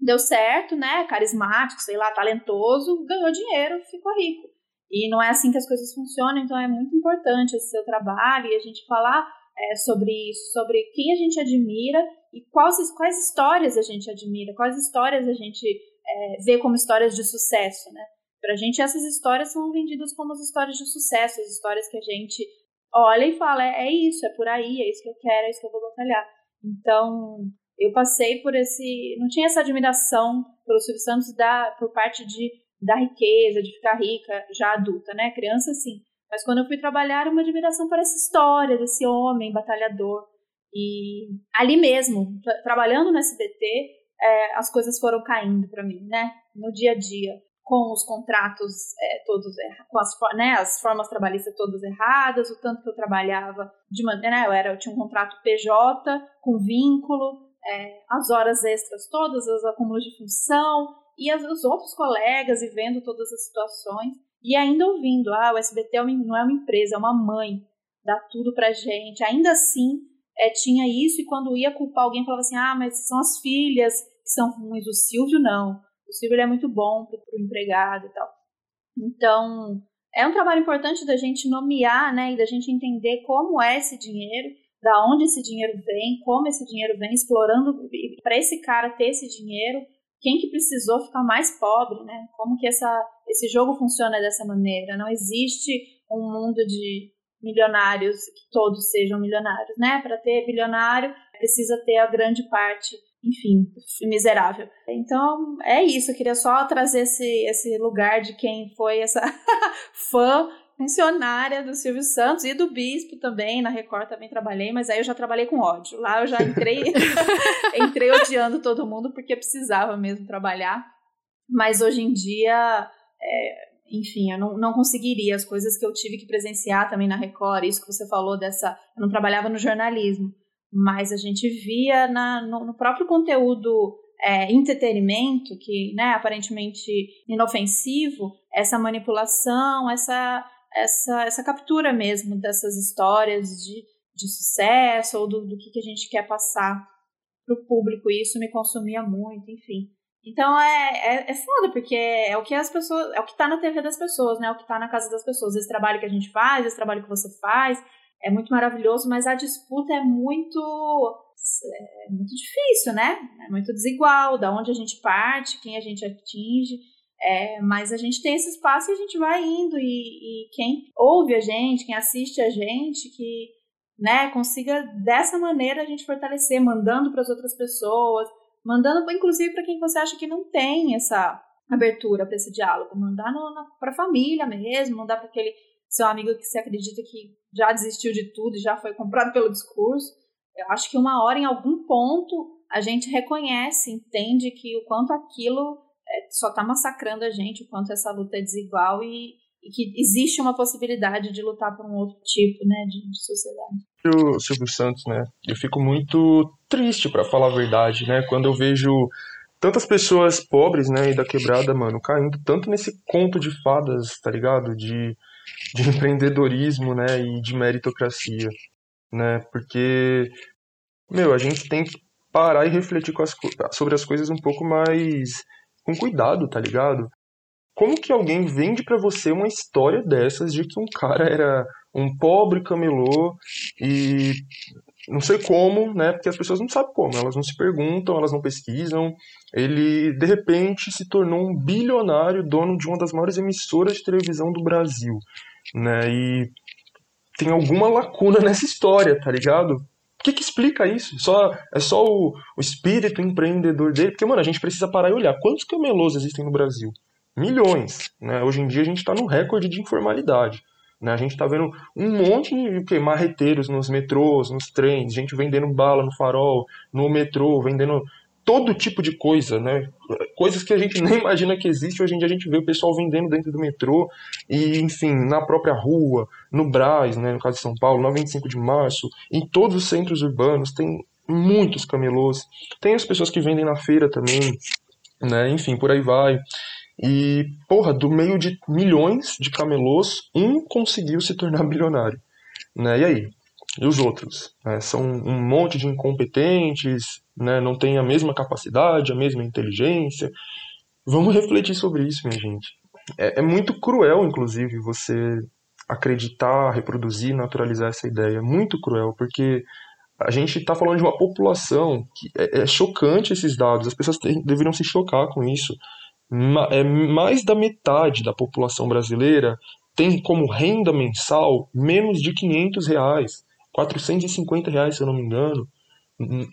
deu certo, né? Carismático, sei lá, talentoso, ganhou dinheiro, ficou rico. E não é assim que as coisas funcionam, então é muito importante esse seu trabalho e a gente falar é, sobre isso, sobre quem a gente admira e quais, quais histórias a gente admira, quais histórias a gente é, vê como histórias de sucesso, né? Pra gente, essas histórias são vendidas como as histórias de sucesso, as histórias que a gente olha e fala: é, é isso, é por aí, é isso que eu quero, é isso que eu vou batalhar. Então, eu passei por esse. Não tinha essa admiração pelo Silvio Santos da, por parte de, da riqueza, de ficar rica, já adulta, né? Criança, sim. Mas quando eu fui trabalhar, uma admiração por essa história desse homem batalhador. E ali mesmo, tra trabalhando no SBT, é, as coisas foram caindo para mim, né? No dia a dia, com os contratos é, todos com as, né, as formas trabalhistas todas erradas, o tanto que eu trabalhava de maneira, né, eu era, eu tinha um contrato PJ com vínculo, é, as horas extras todas, os acúmulos de função e as, os outros colegas e vendo todas as situações e ainda ouvindo, ah, o SBT é não é uma empresa, é uma mãe, dá tudo pra gente. Ainda assim, é, tinha isso, e quando ia culpar alguém, falava assim: ah, mas são as filhas que são ruins, o Silvio não. O Silvio é muito bom pro, pro empregado e tal. Então, é um trabalho importante da gente nomear, né, e da gente entender como é esse dinheiro, da onde esse dinheiro vem, como esse dinheiro vem, explorando para esse cara ter esse dinheiro, quem que precisou ficar mais pobre, né? Como que essa, esse jogo funciona dessa maneira? Não existe um mundo de milionários que todos sejam milionários, né? Para ter bilionário precisa ter a grande parte, enfim, miserável. Então é isso. Eu queria só trazer esse esse lugar de quem foi essa [LAUGHS] fã funcionária do Silvio Santos e do Bispo também, na Record também trabalhei, mas aí eu já trabalhei com ódio. Lá eu já entrei, [LAUGHS] entrei odiando todo mundo porque precisava mesmo trabalhar. Mas hoje em dia, é, enfim, eu não, não conseguiria as coisas que eu tive que presenciar também na Record, isso que você falou dessa, eu não trabalhava no jornalismo, mas a gente via na, no, no próprio conteúdo é, entretenimento, que né, aparentemente inofensivo, essa manipulação, essa essa, essa captura mesmo dessas histórias de, de sucesso ou do, do que, que a gente quer passar para o público. E isso me consumia muito, enfim. Então é, é, é foda, porque é o que as pessoas. É o que está na TV das pessoas, né? É o que está na casa das pessoas. Esse trabalho que a gente faz, esse trabalho que você faz, é muito maravilhoso, mas a disputa é muito. É muito difícil, né? É muito desigual, da onde a gente parte, quem a gente atinge. É, mas a gente tem esse espaço e a gente vai indo, e, e quem ouve a gente, quem assiste a gente, que né, consiga dessa maneira a gente fortalecer, mandando para as outras pessoas, mandando inclusive para quem você acha que não tem essa abertura para esse diálogo, mandar para a família mesmo, mandar para aquele seu amigo que você acredita que já desistiu de tudo e já foi comprado pelo discurso. Eu acho que uma hora, em algum ponto, a gente reconhece, entende que o quanto aquilo é, só está massacrando a gente, o quanto essa luta é desigual e, e, que existe uma possibilidade de lutar por um outro tipo né, de, de sociedade. O Silvio Santos, né? Eu fico muito triste, para falar a verdade, né? Quando eu vejo tantas pessoas pobres, né, e da quebrada, mano, caindo tanto nesse conto de fadas, tá ligado? De, de empreendedorismo, né, e de meritocracia, né? Porque, meu, a gente tem que parar e refletir as, sobre as coisas um pouco mais com cuidado, tá ligado? Como que alguém vende para você uma história dessas de que um cara era um pobre camelô e não sei como, né? Porque as pessoas não sabem como, elas não se perguntam, elas não pesquisam. Ele de repente se tornou um bilionário, dono de uma das maiores emissoras de televisão do Brasil, né? E tem alguma lacuna nessa história, tá ligado? O que, que explica isso? Só, é só o, o espírito empreendedor dele? Porque, mano, a gente precisa parar e olhar. Quantos camelôs existem no Brasil? Milhões. Né? Hoje em dia a gente está no recorde de informalidade. Né? A gente está vendo um monte de que, marreteiros nos metrôs, nos trens, gente vendendo bala no farol, no metrô, vendendo todo tipo de coisa, né? Coisas que a gente [LAUGHS] nem imagina que existe, hoje em dia a gente vê o pessoal vendendo dentro do metrô e, enfim, na própria rua, no Brás, né, no caso de São Paulo, na 25 de março, em todos os centros urbanos, tem muitos camelôs. Tem as pessoas que vendem na feira também, né? Enfim, por aí vai. E, porra, do meio de milhões de camelôs, um conseguiu se tornar [LAUGHS] bilionário. Né? E aí? E os outros? Né? São um monte de incompetentes, né? não têm a mesma capacidade, a mesma inteligência. Vamos refletir sobre isso, minha gente. É, é muito cruel, inclusive, você acreditar, reproduzir, naturalizar essa ideia. Muito cruel, porque a gente está falando de uma população que é, é, chocante esses dados. As pessoas deveriam se chocar com isso. é mais da metade da população brasileira tem como renda mensal menos de 500 reais, 450 reais, se eu não me engano,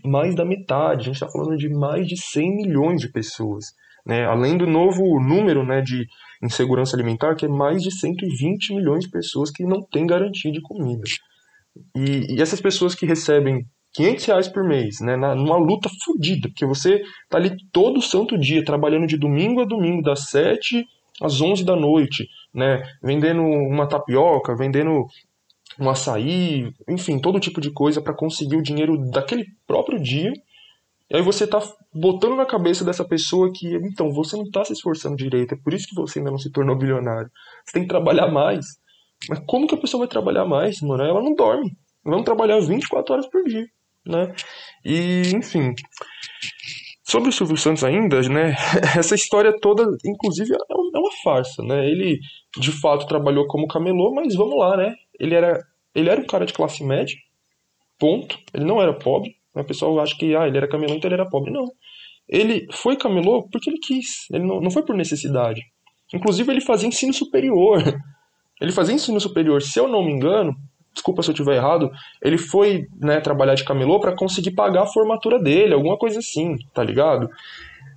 mais da metade. A gente está falando de mais de 100 milhões de pessoas. Né? Além do novo número né, de insegurança alimentar, que é mais de 120 milhões de pessoas que não têm garantia de comida. E, e essas pessoas que recebem 500 reais por mês, né, na, numa luta fodida, porque você tá ali todo santo dia, trabalhando de domingo a domingo, das 7 às 11 da noite, né, vendendo uma tapioca, vendendo um açaí, enfim, todo tipo de coisa para conseguir o dinheiro daquele próprio dia. E aí você tá botando na cabeça dessa pessoa que, então, você não tá se esforçando direito, é por isso que você ainda não se tornou bilionário. Você tem que trabalhar mais. Mas como que a pessoa vai trabalhar mais, mano? Ela não dorme. Vamos trabalhar 24 horas por dia, né? E, enfim. Sobre o Silvio Santos ainda, né? [LAUGHS] Essa história toda, inclusive, é, é uma farsa, né? Ele, de fato, trabalhou como camelô, mas vamos lá, né? Ele era, ele era um cara de classe média, ponto. Ele não era pobre. Né? O pessoal acha que ah, ele era camelô, então ele era pobre. Não. Ele foi camelô porque ele quis. Ele não, não foi por necessidade. Inclusive, ele fazia ensino superior. [LAUGHS] Ele fazia ensino superior, se eu não me engano, desculpa se eu estiver errado, ele foi né, trabalhar de camelô para conseguir pagar a formatura dele, alguma coisa assim, tá ligado?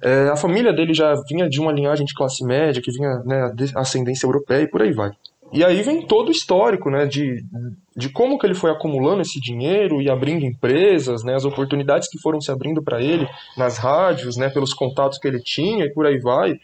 É, a família dele já vinha de uma linhagem de classe média, que vinha né, ascendência europeia e por aí vai. E aí vem todo o histórico, né, de, de como que ele foi acumulando esse dinheiro e abrindo empresas, né, as oportunidades que foram se abrindo para ele nas rádios, né, pelos contatos que ele tinha e por aí vai.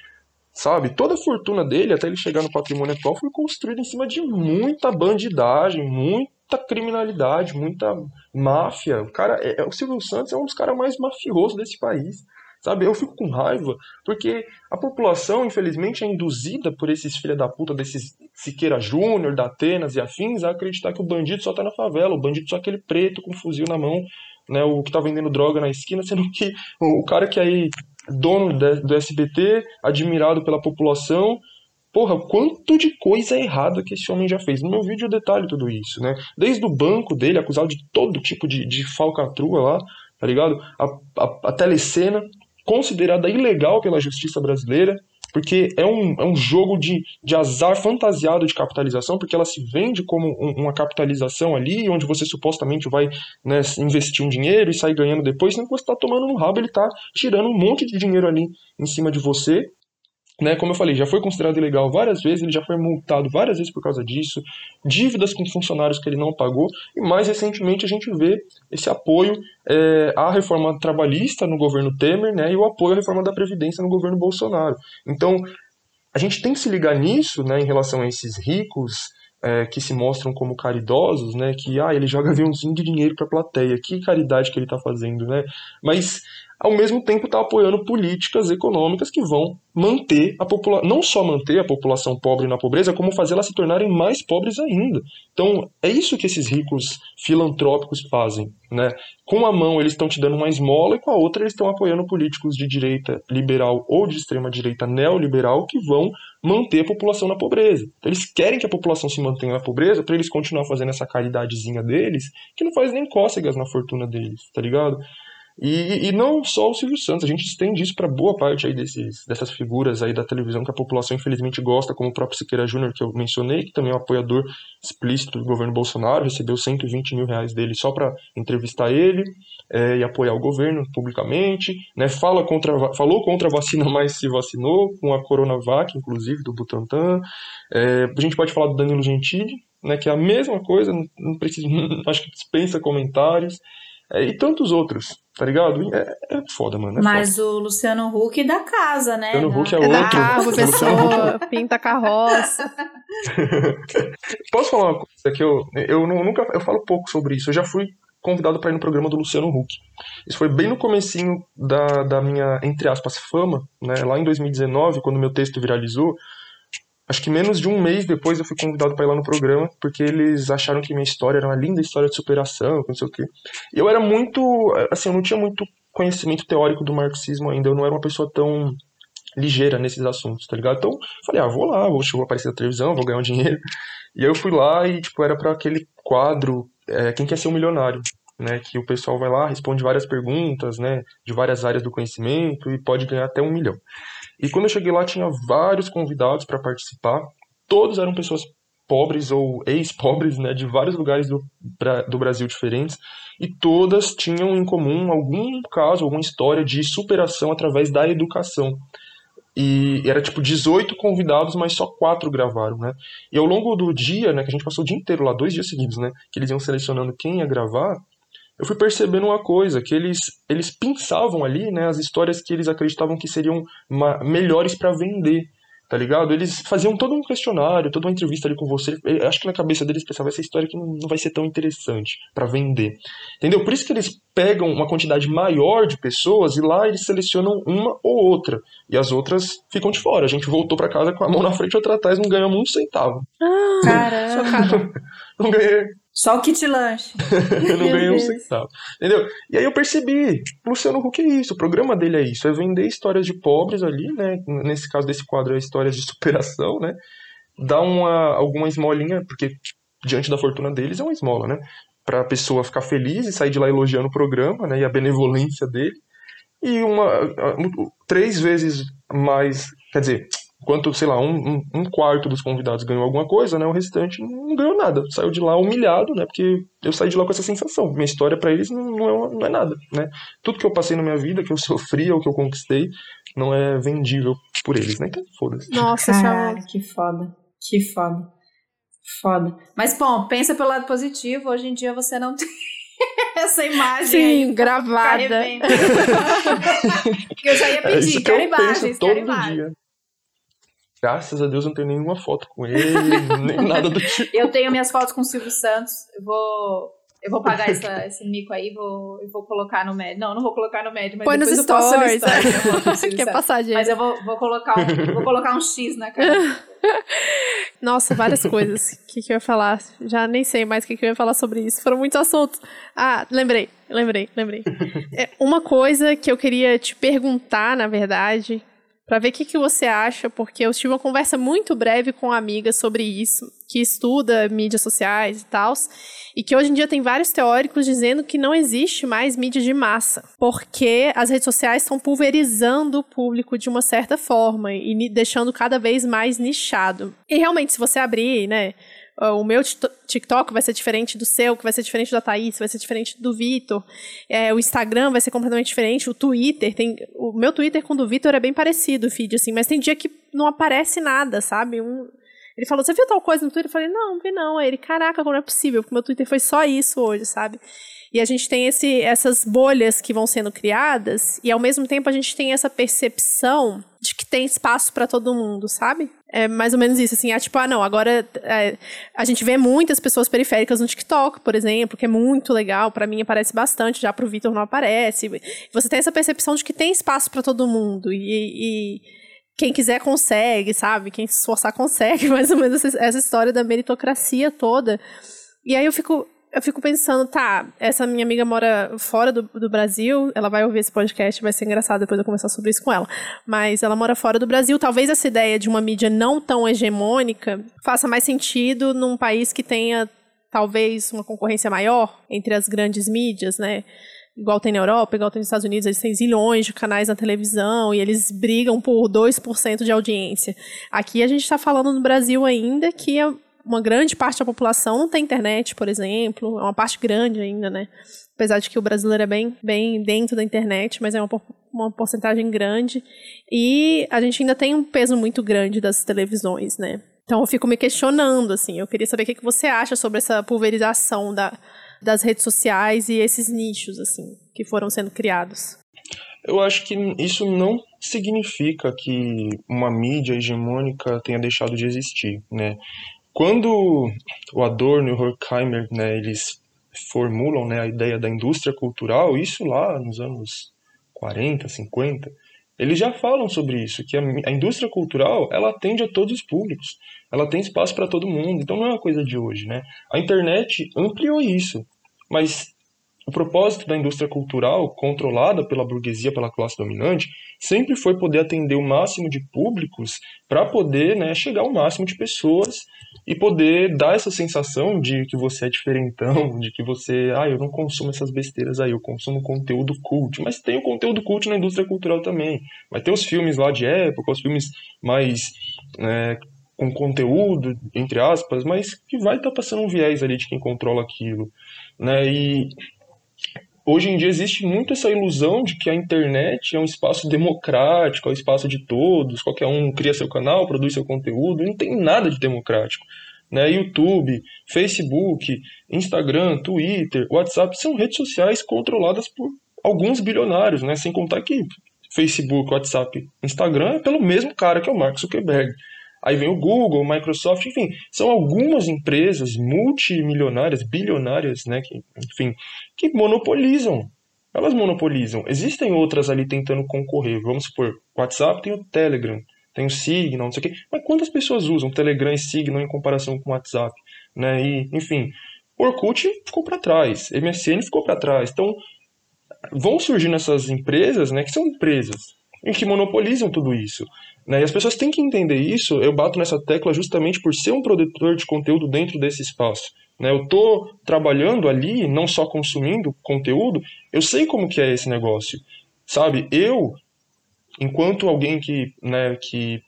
Sabe? Toda a fortuna dele, até ele chegar no patrimônio atual, foi construída em cima de muita bandidagem, muita criminalidade, muita máfia. O cara, é, é o Silvio Santos é um dos caras mais mafiosos desse país. Sabe? Eu fico com raiva, porque a população, infelizmente, é induzida por esses filha da puta, desses Siqueira Júnior, da Atenas e afins, a acreditar que o bandido só tá na favela, o bandido só é aquele preto com um fuzil na mão, né, o que tá vendendo droga na esquina, [LAUGHS] sendo que o cara que aí dono do SBT, admirado pela população. Porra, quanto de coisa errada que esse homem já fez. No meu vídeo eu detalho tudo isso, né? Desde o banco dele, acusado de todo tipo de, de falcatrua lá, tá ligado? A, a, a telecena, considerada ilegal pela justiça brasileira, porque é um, é um jogo de, de azar fantasiado de capitalização, porque ela se vende como um, uma capitalização ali, onde você supostamente vai né, investir um dinheiro e sair ganhando depois, que você está tomando no rabo, ele está tirando um monte de dinheiro ali em cima de você, né, como eu falei, já foi considerado ilegal várias vezes, ele já foi multado várias vezes por causa disso, dívidas com funcionários que ele não pagou, e mais recentemente a gente vê esse apoio é, à reforma trabalhista no governo Temer né, e o apoio à reforma da Previdência no governo Bolsonaro. Então, a gente tem que se ligar nisso né, em relação a esses ricos é, que se mostram como caridosos, né, que ah, ele joga aviãozinho de dinheiro para a plateia, que caridade que ele está fazendo, né? Mas ao mesmo tempo está apoiando políticas econômicas que vão manter a população, não só manter a população pobre na pobreza, como fazê-la se tornarem mais pobres ainda. Então, é isso que esses ricos filantrópicos fazem, né? Com uma mão eles estão te dando uma esmola e com a outra eles estão apoiando políticos de direita liberal ou de extrema direita neoliberal que vão manter a população na pobreza. Então, eles querem que a população se mantenha na pobreza para eles continuar fazendo essa caridadezinha deles, que não faz nem cócegas na fortuna deles, tá ligado? E, e não só o Silvio Santos, a gente estende isso para boa parte aí desses, dessas figuras aí da televisão que a população infelizmente gosta, como o próprio Siqueira Júnior que eu mencionei, que também é um apoiador explícito do governo Bolsonaro, recebeu 120 mil reais dele só para entrevistar ele é, e apoiar o governo publicamente, né, fala contra, falou contra a vacina, [LAUGHS] mas se vacinou, com a Coronavac, inclusive, do Butantan. É, a gente pode falar do Danilo Gentili, né, que é a mesma coisa, não precisa, [LAUGHS] acho que dispensa comentários. É, e tantos outros, tá ligado? É, é foda, mano. É Mas foda. o Luciano Huck da casa, né? Luciano Huck é, é outro. Carro, [LAUGHS] pessoa, pinta carroça. [LAUGHS] Posso falar uma coisa que eu, eu nunca eu falo pouco sobre isso. Eu já fui convidado para ir no programa do Luciano Huck. Isso foi bem no comecinho da, da minha, entre aspas, fama, né? Lá em 2019, quando meu texto viralizou, acho que menos de um mês depois eu fui convidado para ir lá no programa, porque eles acharam que minha história era uma linda história de superação, não sei o quê. E eu era muito, assim, eu não tinha muito conhecimento teórico do marxismo ainda, eu não era uma pessoa tão ligeira nesses assuntos, tá ligado? Então, falei, ah, vou lá, vou, vou aparecer na televisão, vou ganhar um dinheiro. [LAUGHS] E aí eu fui lá e, tipo, era para aquele quadro, é, Quem Quer Ser um Milionário, né? Que o pessoal vai lá, responde várias perguntas, né? De várias áreas do conhecimento e pode ganhar até um milhão. E quando eu cheguei lá, tinha vários convidados para participar. Todos eram pessoas pobres ou ex-pobres, né, de vários lugares do, do Brasil diferentes, e todas tinham em comum algum caso, alguma história de superação através da educação. E era tipo 18 convidados, mas só quatro gravaram, né? E ao longo do dia, né, que a gente passou o dia inteiro lá, dois dias seguidos, né, que eles iam selecionando quem ia gravar, eu fui percebendo uma coisa, que eles, eles pensavam ali, né, as histórias que eles acreditavam que seriam melhores para vender tá ligado? Eles faziam todo um questionário, toda uma entrevista ali com você. Eu acho que na cabeça deles pensava essa história que não, vai ser tão interessante para vender. Entendeu? Por isso que eles pegam uma quantidade maior de pessoas e lá eles selecionam uma ou outra. E as outras ficam de fora. A gente voltou para casa com a mão na frente e outra atrás, não ganhamos um centavo. Ah, Caramba. [LAUGHS] não ganhei só o kit lanche. [LAUGHS] eu não ganhei um centavo. Entendeu? E aí eu percebi, Luciano Huck é isso, o programa dele é isso, é vender histórias de pobres ali, né? Nesse caso desse quadro é histórias de [LAUGHS] superação, né? Dar uma, alguma esmolinha, porque diante da fortuna deles é uma esmola, né? Pra pessoa ficar feliz e sair de lá elogiando o programa, né? E a benevolência dele. E uma. Três vezes mais. Quer dizer, Enquanto, sei lá, um, um, um, quarto dos convidados ganhou alguma coisa, né? O restante não ganhou nada. Saiu de lá humilhado, né? Porque eu saí de lá com essa sensação. Minha história para eles não, não, é, não é nada, né? Tudo que eu passei na minha vida, que eu [LAUGHS] sofri ou que eu conquistei, não é vendível por eles, né? Então, foda-se. Nossa, Cara, que foda. Que foda. Foda. Mas, bom, pensa pelo lado positivo. Hoje em dia você não [LAUGHS] tem essa imagem Sim, aí, gravada. [LAUGHS] eu já ia é pedir, é quero imagens, quero imagens. Dia. Graças a Deus eu não tenho nenhuma foto com ele, [LAUGHS] nem nada do tipo. Eu tenho minhas fotos com o Silvio Santos. Eu vou, eu vou pagar essa, [LAUGHS] esse mico aí, vou, eu vou colocar no médio. Não, não vou colocar no médio, mas Põe depois nos eu stories, posto Que é passadinha. Mas eu vou, vou, colocar um, vou colocar um X na cara. [LAUGHS] Nossa, várias coisas. O que, que eu ia falar? Já nem sei mais o que, que eu ia falar sobre isso. Foram muitos assuntos. Ah, lembrei, lembrei, lembrei. É, uma coisa que eu queria te perguntar, na verdade, para ver o que, que você acha, porque eu tive uma conversa muito breve com uma amiga sobre isso, que estuda mídias sociais e tal, e que hoje em dia tem vários teóricos dizendo que não existe mais mídia de massa, porque as redes sociais estão pulverizando o público de uma certa forma e deixando cada vez mais nichado. E realmente, se você abrir, né, o meu TikTok vai ser diferente do seu, que vai ser diferente da Thaís, vai ser diferente do Vitor. É, o Instagram vai ser completamente diferente. O Twitter tem. O meu Twitter com o do Vitor é bem parecido, o feed, assim, mas tem dia que não aparece nada, sabe? Um, ele falou, você viu tal coisa no Twitter? Eu falei, não, não vi não. Aí ele, caraca, como é possível? Porque meu Twitter foi só isso hoje, sabe? E a gente tem esse, essas bolhas que vão sendo criadas, e ao mesmo tempo a gente tem essa percepção de que tem espaço para todo mundo, sabe? É mais ou menos isso, assim, é tipo, ah, não, agora é, a gente vê muitas pessoas periféricas no TikTok, por exemplo, que é muito legal, para mim aparece bastante, já pro Vitor não aparece. Você tem essa percepção de que tem espaço para todo mundo, e, e quem quiser consegue, sabe? Quem se esforçar consegue, [LAUGHS] mais ou menos essa, essa história da meritocracia toda. E aí eu fico, eu fico pensando, tá, essa minha amiga mora fora do, do Brasil, ela vai ouvir esse podcast, vai ser engraçado depois eu conversar sobre isso com ela. Mas ela mora fora do Brasil, talvez essa ideia de uma mídia não tão hegemônica faça mais sentido num país que tenha talvez uma concorrência maior entre as grandes mídias, né? Igual tem na Europa, igual tem nos Estados Unidos, eles têm zilhões de canais na televisão e eles brigam por 2% de audiência. Aqui a gente está falando no Brasil ainda que é uma grande parte da população não tem internet, por exemplo, é uma parte grande ainda, né? Apesar de que o brasileiro é bem, bem dentro da internet, mas é uma, uma porcentagem grande. E a gente ainda tem um peso muito grande das televisões, né? Então eu fico me questionando, assim. Eu queria saber o que você acha sobre essa pulverização da, das redes sociais e esses nichos, assim, que foram sendo criados. Eu acho que isso não significa que uma mídia hegemônica tenha deixado de existir, né? Quando o Adorno e o Horkheimer, né, eles formulam né, a ideia da indústria cultural, isso lá nos anos 40, 50, eles já falam sobre isso, que a, indústria cultural ela atende a todos os públicos, ela tem espaço para todo mundo, então não é uma coisa de hoje, né? A internet ampliou isso, mas o propósito da indústria cultural, controlada pela burguesia, pela classe dominante, sempre foi poder atender o máximo de públicos para poder né, chegar ao máximo de pessoas e poder dar essa sensação de que você é diferentão, [LAUGHS] de que você, ah, eu não consumo essas besteiras aí, eu consumo conteúdo cult. Mas tem o conteúdo cult na indústria cultural também. Vai ter os filmes lá de época, os filmes mais é, com conteúdo, entre aspas, mas que vai estar tá passando um viés ali de quem controla aquilo. Né? E hoje em dia existe muito essa ilusão de que a internet é um espaço democrático, é um espaço de todos, qualquer um cria seu canal, produz seu conteúdo, não tem nada de democrático. Né? YouTube, Facebook, Instagram, Twitter, WhatsApp são redes sociais controladas por alguns bilionários, né? sem contar que Facebook, WhatsApp, Instagram é pelo mesmo cara que é o Mark Zuckerberg. Aí vem o Google, Microsoft, enfim, são algumas empresas multimilionárias, bilionárias, né, que, enfim, que monopolizam. Elas monopolizam. Existem outras ali tentando concorrer. Vamos supor, WhatsApp tem o Telegram, tem o Signal, não sei o quê. Mas quantas pessoas usam Telegram e Signal em comparação com o WhatsApp? Né? E, enfim, Orkut ficou para trás, MSN ficou para trás. Então, vão surgindo essas empresas, né, que são empresas e que monopolizam tudo isso. Né? E as pessoas têm que entender isso. Eu bato nessa tecla justamente por ser um produtor de conteúdo dentro desse espaço. Né? Eu estou trabalhando ali, não só consumindo conteúdo, eu sei como que é esse negócio. Sabe, eu, enquanto alguém que, né, que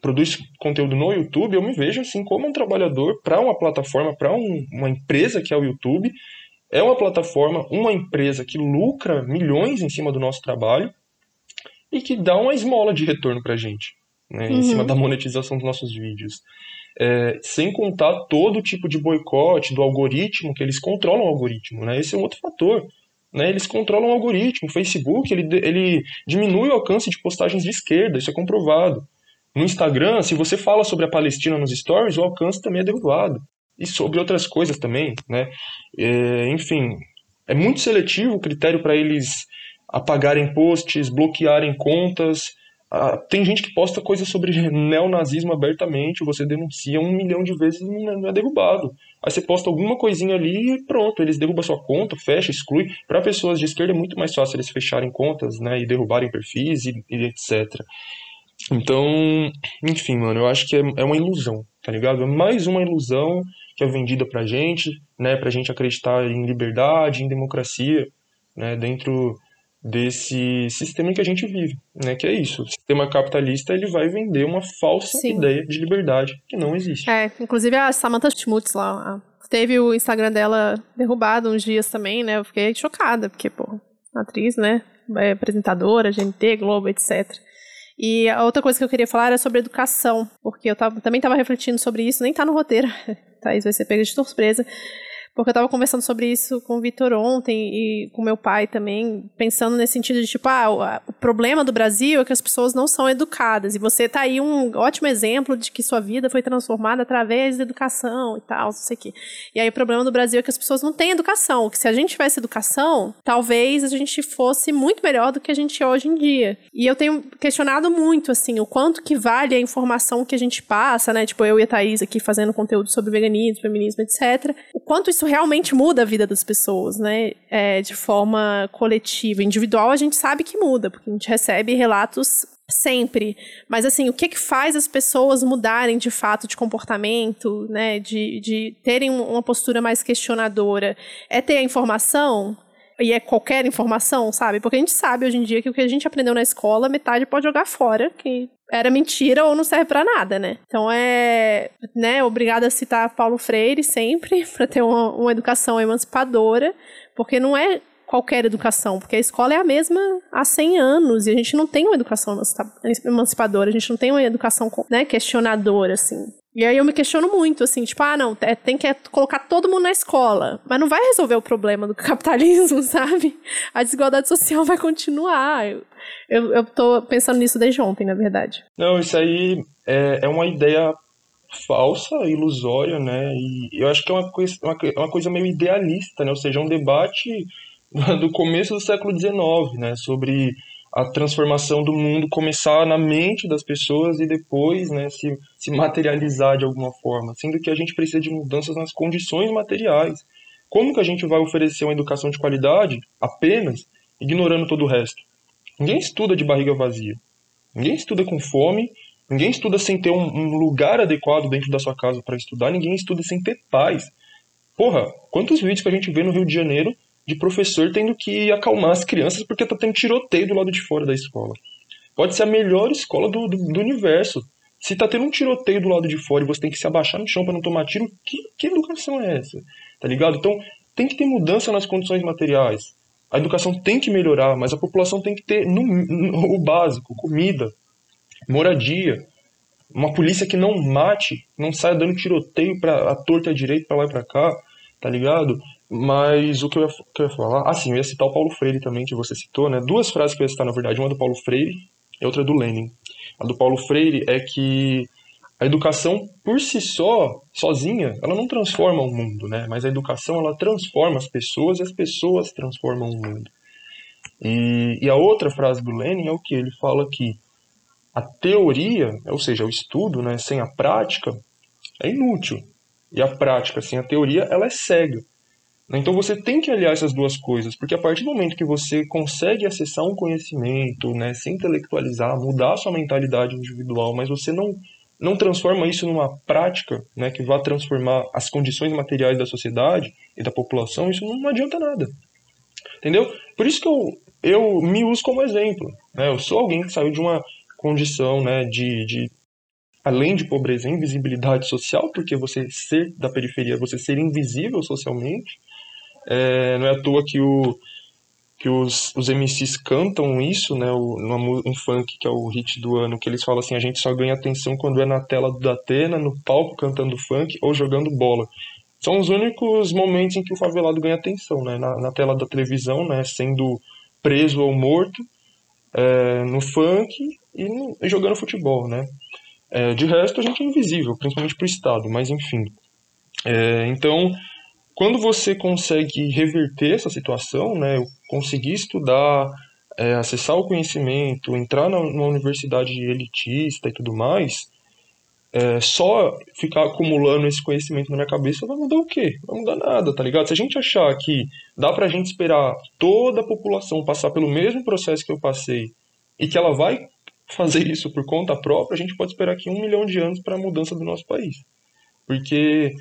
produz conteúdo no YouTube, eu me vejo assim como um trabalhador para uma plataforma, para um, uma empresa que é o YouTube. É uma plataforma, uma empresa que lucra milhões em cima do nosso trabalho e que dá uma esmola de retorno pra gente, né, uhum. em cima da monetização dos nossos vídeos. É, sem contar todo tipo de boicote do algoritmo, que eles controlam o algoritmo, né? Esse é um outro fator. Né? Eles controlam o algoritmo. O Facebook ele, ele diminui o alcance de postagens de esquerda, isso é comprovado. No Instagram, se você fala sobre a Palestina nos stories, o alcance também é derrubado. E sobre outras coisas também, né? É, enfim, é muito seletivo o critério para eles apagarem posts, bloquearem contas. Ah, tem gente que posta coisas sobre neonazismo abertamente, você denuncia um milhão de vezes e não é derrubado. Aí você posta alguma coisinha ali e pronto, eles derrubam sua conta, fecha, exclui. Para pessoas de esquerda é muito mais fácil eles fecharem contas, né, e derrubarem perfis e, e etc. Então, enfim, mano, eu acho que é, é uma ilusão, tá ligado? É mais uma ilusão que é vendida pra gente, né, pra gente acreditar em liberdade, em democracia, né, dentro desse sistema que a gente vive, né? Que é isso. O sistema capitalista ele vai vender uma falsa Sim. ideia de liberdade que não existe. É, inclusive a Samantha Schmutz lá, teve o Instagram dela derrubado uns dias também, né? Eu fiquei chocada, porque, pô, atriz, né? É apresentadora, GNT, Globo, etc. E a outra coisa que eu queria falar era sobre educação, porque eu tava, também estava refletindo sobre isso, nem tá no roteiro, [LAUGHS] Thaís vai ser pega de surpresa, porque eu estava conversando sobre isso com o Vitor ontem e com meu pai também, pensando nesse sentido de tipo, ah, o problema do Brasil é que as pessoas não são educadas. E você tá aí um ótimo exemplo de que sua vida foi transformada através da educação e tal, não sei o quê. E aí o problema do Brasil é que as pessoas não têm educação. Que se a gente tivesse educação, talvez a gente fosse muito melhor do que a gente é hoje em dia. E eu tenho questionado muito, assim, o quanto que vale a informação que a gente passa, né? Tipo, eu e a Thaís aqui fazendo conteúdo sobre veganismo, feminismo, etc. O quanto isso isso realmente muda a vida das pessoas, né? É, de forma coletiva. Individual a gente sabe que muda, porque a gente recebe relatos sempre. Mas assim, o que que faz as pessoas mudarem de fato de comportamento, né? De, de terem uma postura mais questionadora? É ter a informação? E é qualquer informação, sabe? Porque a gente sabe hoje em dia que o que a gente aprendeu na escola, metade pode jogar fora, que era mentira ou não serve para nada, né? Então é, né, obrigada a citar Paulo Freire sempre [LAUGHS] para ter uma, uma educação emancipadora, porque não é qualquer educação, porque a escola é a mesma há 100 anos e a gente não tem uma educação emancipadora, a gente não tem uma educação né, questionadora, assim. E aí eu me questiono muito, assim, tipo, ah, não, é, tem que colocar todo mundo na escola, mas não vai resolver o problema do [LAUGHS] capitalismo, sabe? A desigualdade social vai continuar. Eu, eu, eu tô pensando nisso desde ontem, na verdade. Não, isso aí é, é uma ideia falsa, ilusória, né? E eu acho que é uma coisa, uma, é uma coisa meio idealista, né? Ou seja, é um debate [LAUGHS] do começo do século XIX, né? Sobre a transformação do mundo começar na mente das pessoas e depois né, se, se materializar de alguma forma, sendo que a gente precisa de mudanças nas condições materiais. como que a gente vai oferecer uma educação de qualidade apenas ignorando todo o resto? Ninguém estuda de barriga vazia. Ninguém estuda com fome. Ninguém estuda sem ter um, um lugar adequado dentro da sua casa para estudar. Ninguém estuda sem ter paz. Porra, quantos vídeos que a gente vê no Rio de Janeiro de professor tendo que acalmar as crianças porque tá tendo tiroteio do lado de fora da escola. Pode ser a melhor escola do, do, do universo. Se tá tendo um tiroteio do lado de fora e você tem que se abaixar no chão para não tomar tiro, que, que educação é essa? Tá ligado? Então, tem que ter mudança nas condições materiais. A educação tem que melhorar, mas a população tem que ter no, no, o básico: comida, moradia, uma polícia que não mate, não saia dando tiroteio para a torta direita para lá e para cá, tá ligado? Mas o que eu, ia, que eu ia falar, ah sim, eu ia citar o Paulo Freire também que você citou, né? Duas frases que eu ia citar na verdade, uma do Paulo Freire e outra do Lenin. A do Paulo Freire é que a educação por si só, sozinha, ela não transforma o mundo, né? Mas a educação ela transforma as pessoas e as pessoas transformam o mundo. E, e a outra frase do Lenin é o que ele fala que a teoria, ou seja, o estudo, né, sem a prática, é inútil. E a prática sem a teoria, ela é cega. Então você tem que aliar essas duas coisas, porque a partir do momento que você consegue acessar um conhecimento, né, se intelectualizar, mudar a sua mentalidade individual, mas você não, não transforma isso numa prática né, que vá transformar as condições materiais da sociedade e da população, isso não adianta nada. Entendeu? Por isso que eu, eu me uso como exemplo. Né? Eu sou alguém que saiu de uma condição né, de, de além de pobreza, invisibilidade social, porque você ser da periferia, você ser invisível socialmente, é, não é à toa que, o, que os, os MCs cantam isso, né, o, no, em funk, que é o hit do ano, que eles falam assim, a gente só ganha atenção quando é na tela do Datena, no palco cantando funk ou jogando bola. São os únicos momentos em que o favelado ganha atenção, né, na, na tela da televisão, né, sendo preso ou morto, é, no funk e, no, e, jogando futebol, né. É, de resto, a gente é invisível, principalmente para o Estado, mas enfim. É, então, quando você consegue reverter essa situação, né, conseguir estudar, é, acessar o conhecimento, entrar na, numa universidade elitista e tudo mais, é, só ficar acumulando esse conhecimento na minha cabeça vai mudar o quê? Vai mudar nada, tá ligado? Se a gente achar que dá pra gente esperar toda a população passar pelo mesmo processo que eu passei e que ela vai fazer isso por conta própria, a gente pode esperar aqui um milhão de anos para a mudança do nosso país. Porque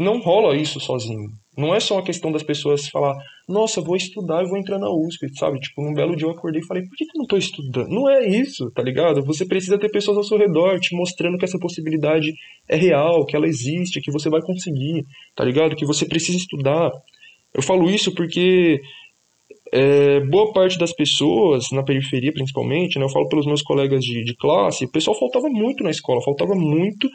não rola isso sozinho. Não é só uma questão das pessoas falar, nossa, vou estudar e vou entrar na USP, sabe? Tipo, num belo dia eu acordei e falei, por que, que eu não tô estudando? Não é isso, tá ligado? Você precisa ter pessoas ao seu redor te mostrando que essa possibilidade é real, que ela existe, que você vai conseguir, tá ligado? Que você precisa estudar. Eu falo isso porque é, boa parte das pessoas, na periferia principalmente, né, eu falo pelos meus colegas de, de classe, o pessoal faltava muito na escola, faltava muito,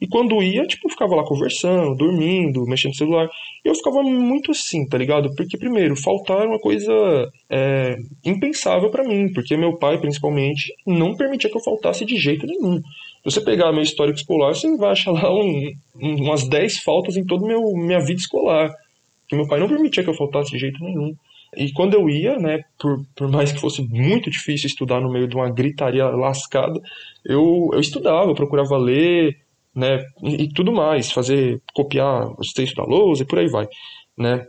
e quando ia, tipo, ficava lá conversando, dormindo, mexendo no celular, eu ficava muito assim, tá ligado? Porque, primeiro, faltar era uma coisa é, impensável para mim, porque meu pai, principalmente, não permitia que eu faltasse de jeito nenhum. Se você pegar meu histórico escolar, você vai achar lá um, umas 10 faltas em toda minha vida escolar, que meu pai não permitia que eu faltasse de jeito nenhum. E quando eu ia, né, por, por mais que fosse muito difícil estudar no meio de uma gritaria lascada, eu, eu estudava, eu procurava ler, né, e, e tudo mais, fazer, copiar os textos da lousa e por aí vai, né.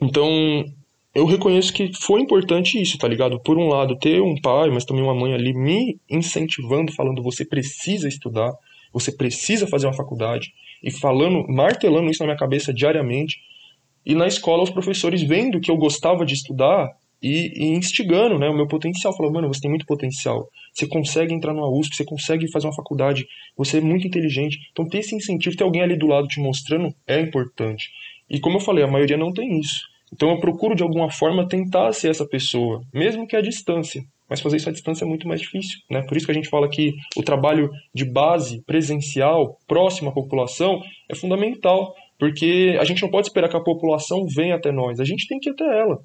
Então, eu reconheço que foi importante isso, tá ligado? Por um lado, ter um pai, mas também uma mãe ali me incentivando, falando: você precisa estudar, você precisa fazer uma faculdade, e falando, martelando isso na minha cabeça diariamente, e na escola, os professores vendo que eu gostava de estudar e, e instigando né, o meu potencial. Falando, mano, você tem muito potencial. Você consegue entrar numa USP, você consegue fazer uma faculdade, você é muito inteligente. Então, ter esse incentivo, ter alguém ali do lado te mostrando é importante. E como eu falei, a maioria não tem isso. Então, eu procuro de alguma forma tentar ser essa pessoa, mesmo que à distância. Mas fazer isso à distância é muito mais difícil, né? Por isso que a gente fala que o trabalho de base, presencial, próximo à população, é fundamental porque a gente não pode esperar que a população venha até nós, a gente tem que ir até ela.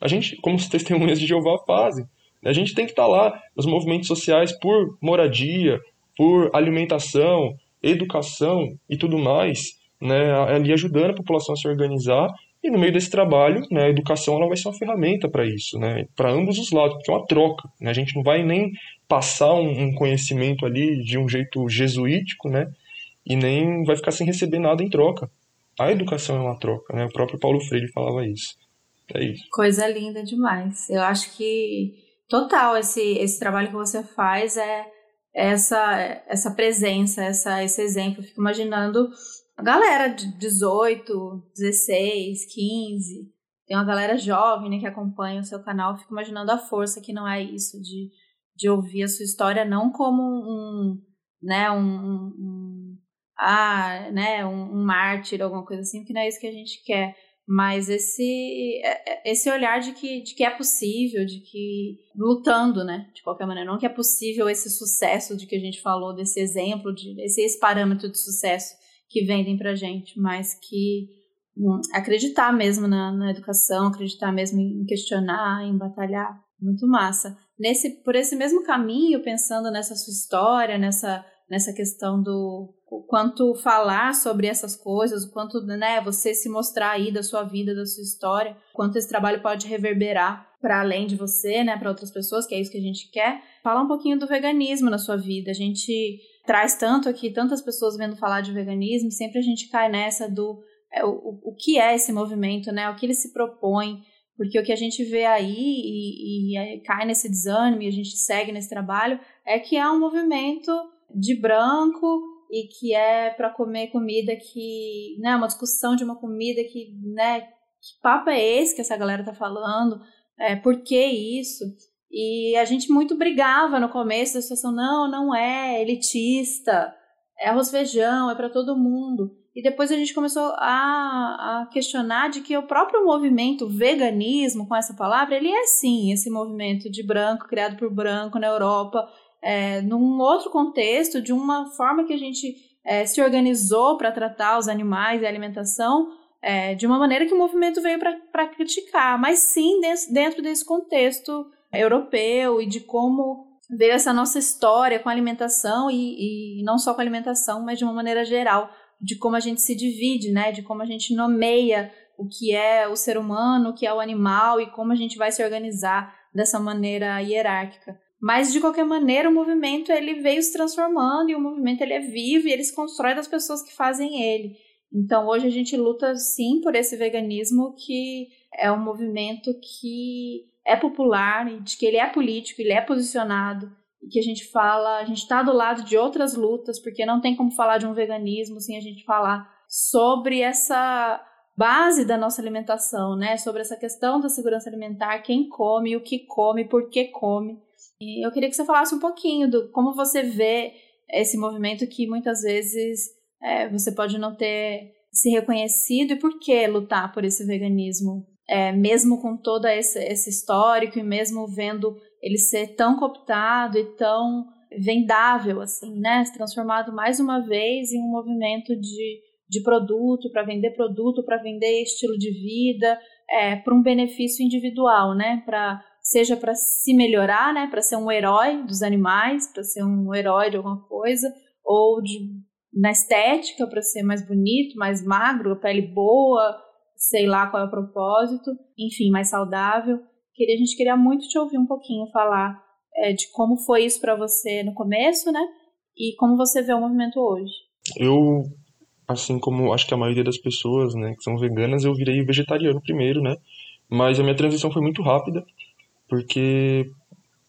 A gente, como os [LAUGHS] testemunhas de Jeová fazem, a gente tem que estar lá nos movimentos sociais por moradia, por alimentação, educação e tudo mais, né, ali ajudando a população a se organizar. E no meio desse trabalho, né, a educação ela vai ser uma ferramenta para isso, né, para ambos os lados, porque é uma troca. Né, a gente não vai nem passar um, um conhecimento ali de um jeito jesuítico, né, e nem vai ficar sem receber nada em troca a educação é uma troca, né? O próprio Paulo Freire falava isso. É isso. Coisa linda demais. Eu acho que total esse, esse trabalho que você faz é essa essa presença, essa, esse exemplo. Eu fico imaginando a galera de 18, 16, 15, tem uma galera jovem né, que acompanha o seu canal. Eu fico imaginando a força que não é isso de, de ouvir a sua história não como um, né, um, um ah, né, um, um mártir, alguma coisa assim, que não é isso que a gente quer mas esse é, é, esse olhar de que, de que é possível, de que lutando, né, de qualquer maneira, não que é possível esse sucesso de que a gente falou, desse exemplo, de esse, esse parâmetro de sucesso que vendem pra gente, mas que um, acreditar mesmo na, na, educação, acreditar mesmo em questionar, em batalhar, muito massa. Nesse, por esse mesmo caminho, pensando nessa sua história, nessa, nessa questão do o quanto falar sobre essas coisas, o quanto né, você se mostrar aí da sua vida, da sua história, quanto esse trabalho pode reverberar para além de você, né, para outras pessoas, que é isso que a gente quer. Falar um pouquinho do veganismo na sua vida. A gente traz tanto aqui, tantas pessoas vendo falar de veganismo, sempre a gente cai nessa do é, o, o que é esse movimento, né, o que ele se propõe, porque o que a gente vê aí e, e, e cai nesse desânimo e a gente segue nesse trabalho é que é um movimento de branco e que é para comer comida que, né, uma discussão de uma comida que, né, que papo é esse que essa galera tá falando? É, por que isso? E a gente muito brigava no começo da situação, não, não é elitista, é arroz feijão, é para todo mundo. E depois a gente começou a, a, questionar de que o próprio movimento veganismo, com essa palavra, ele é sim esse movimento de branco, criado por branco na Europa, é, num outro contexto, de uma forma que a gente é, se organizou para tratar os animais e a alimentação, é, de uma maneira que o movimento veio para criticar, mas sim dentro desse contexto europeu e de como veio essa nossa história com a alimentação e, e não só com a alimentação, mas de uma maneira geral, de como a gente se divide, né, de como a gente nomeia o que é o ser humano, o que é o animal e como a gente vai se organizar dessa maneira hierárquica. Mas de qualquer maneira, o movimento ele veio se transformando e o movimento ele é vivo e ele se constrói das pessoas que fazem ele. Então hoje a gente luta sim por esse veganismo que é um movimento que é popular e de que ele é político, ele é posicionado e que a gente fala, a gente está do lado de outras lutas, porque não tem como falar de um veganismo sem a gente falar sobre essa base da nossa alimentação, né? Sobre essa questão da segurança alimentar, quem come, o que come, por que come. E eu queria que você falasse um pouquinho do como você vê esse movimento que muitas vezes é, você pode não ter se reconhecido e por que lutar por esse veganismo, é, mesmo com todo esse, esse histórico e mesmo vendo ele ser tão cooptado e tão vendável, assim, né? Se transformado mais uma vez em um movimento de, de produto, para vender produto, para vender estilo de vida, é, para um benefício individual, né? Para seja para se melhorar, né, para ser um herói dos animais, para ser um herói de alguma coisa, ou de, na estética, para ser mais bonito, mais magro, pele boa, sei lá qual é o propósito, enfim, mais saudável. Queria, a gente queria muito te ouvir um pouquinho falar é, de como foi isso para você no começo, né, e como você vê o movimento hoje. Eu, assim como acho que a maioria das pessoas, né, que são veganas, eu virei vegetariano primeiro, né, mas a minha transição foi muito rápida porque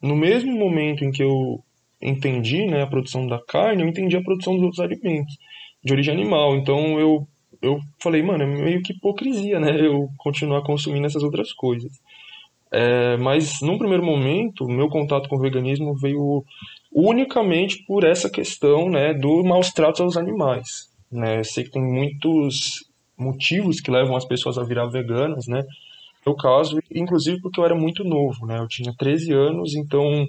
no mesmo momento em que eu entendi né, a produção da carne, eu entendi a produção dos outros alimentos de origem animal. Então eu, eu falei, mano, é meio que hipocrisia, né? Eu continuar consumindo essas outras coisas. É, mas num primeiro momento, meu contato com o veganismo veio unicamente por essa questão né, do maus tratos aos animais. Né? Eu sei que tem muitos motivos que levam as pessoas a virar veganas, né? Meu caso, inclusive porque eu era muito novo, né? Eu tinha 13 anos, então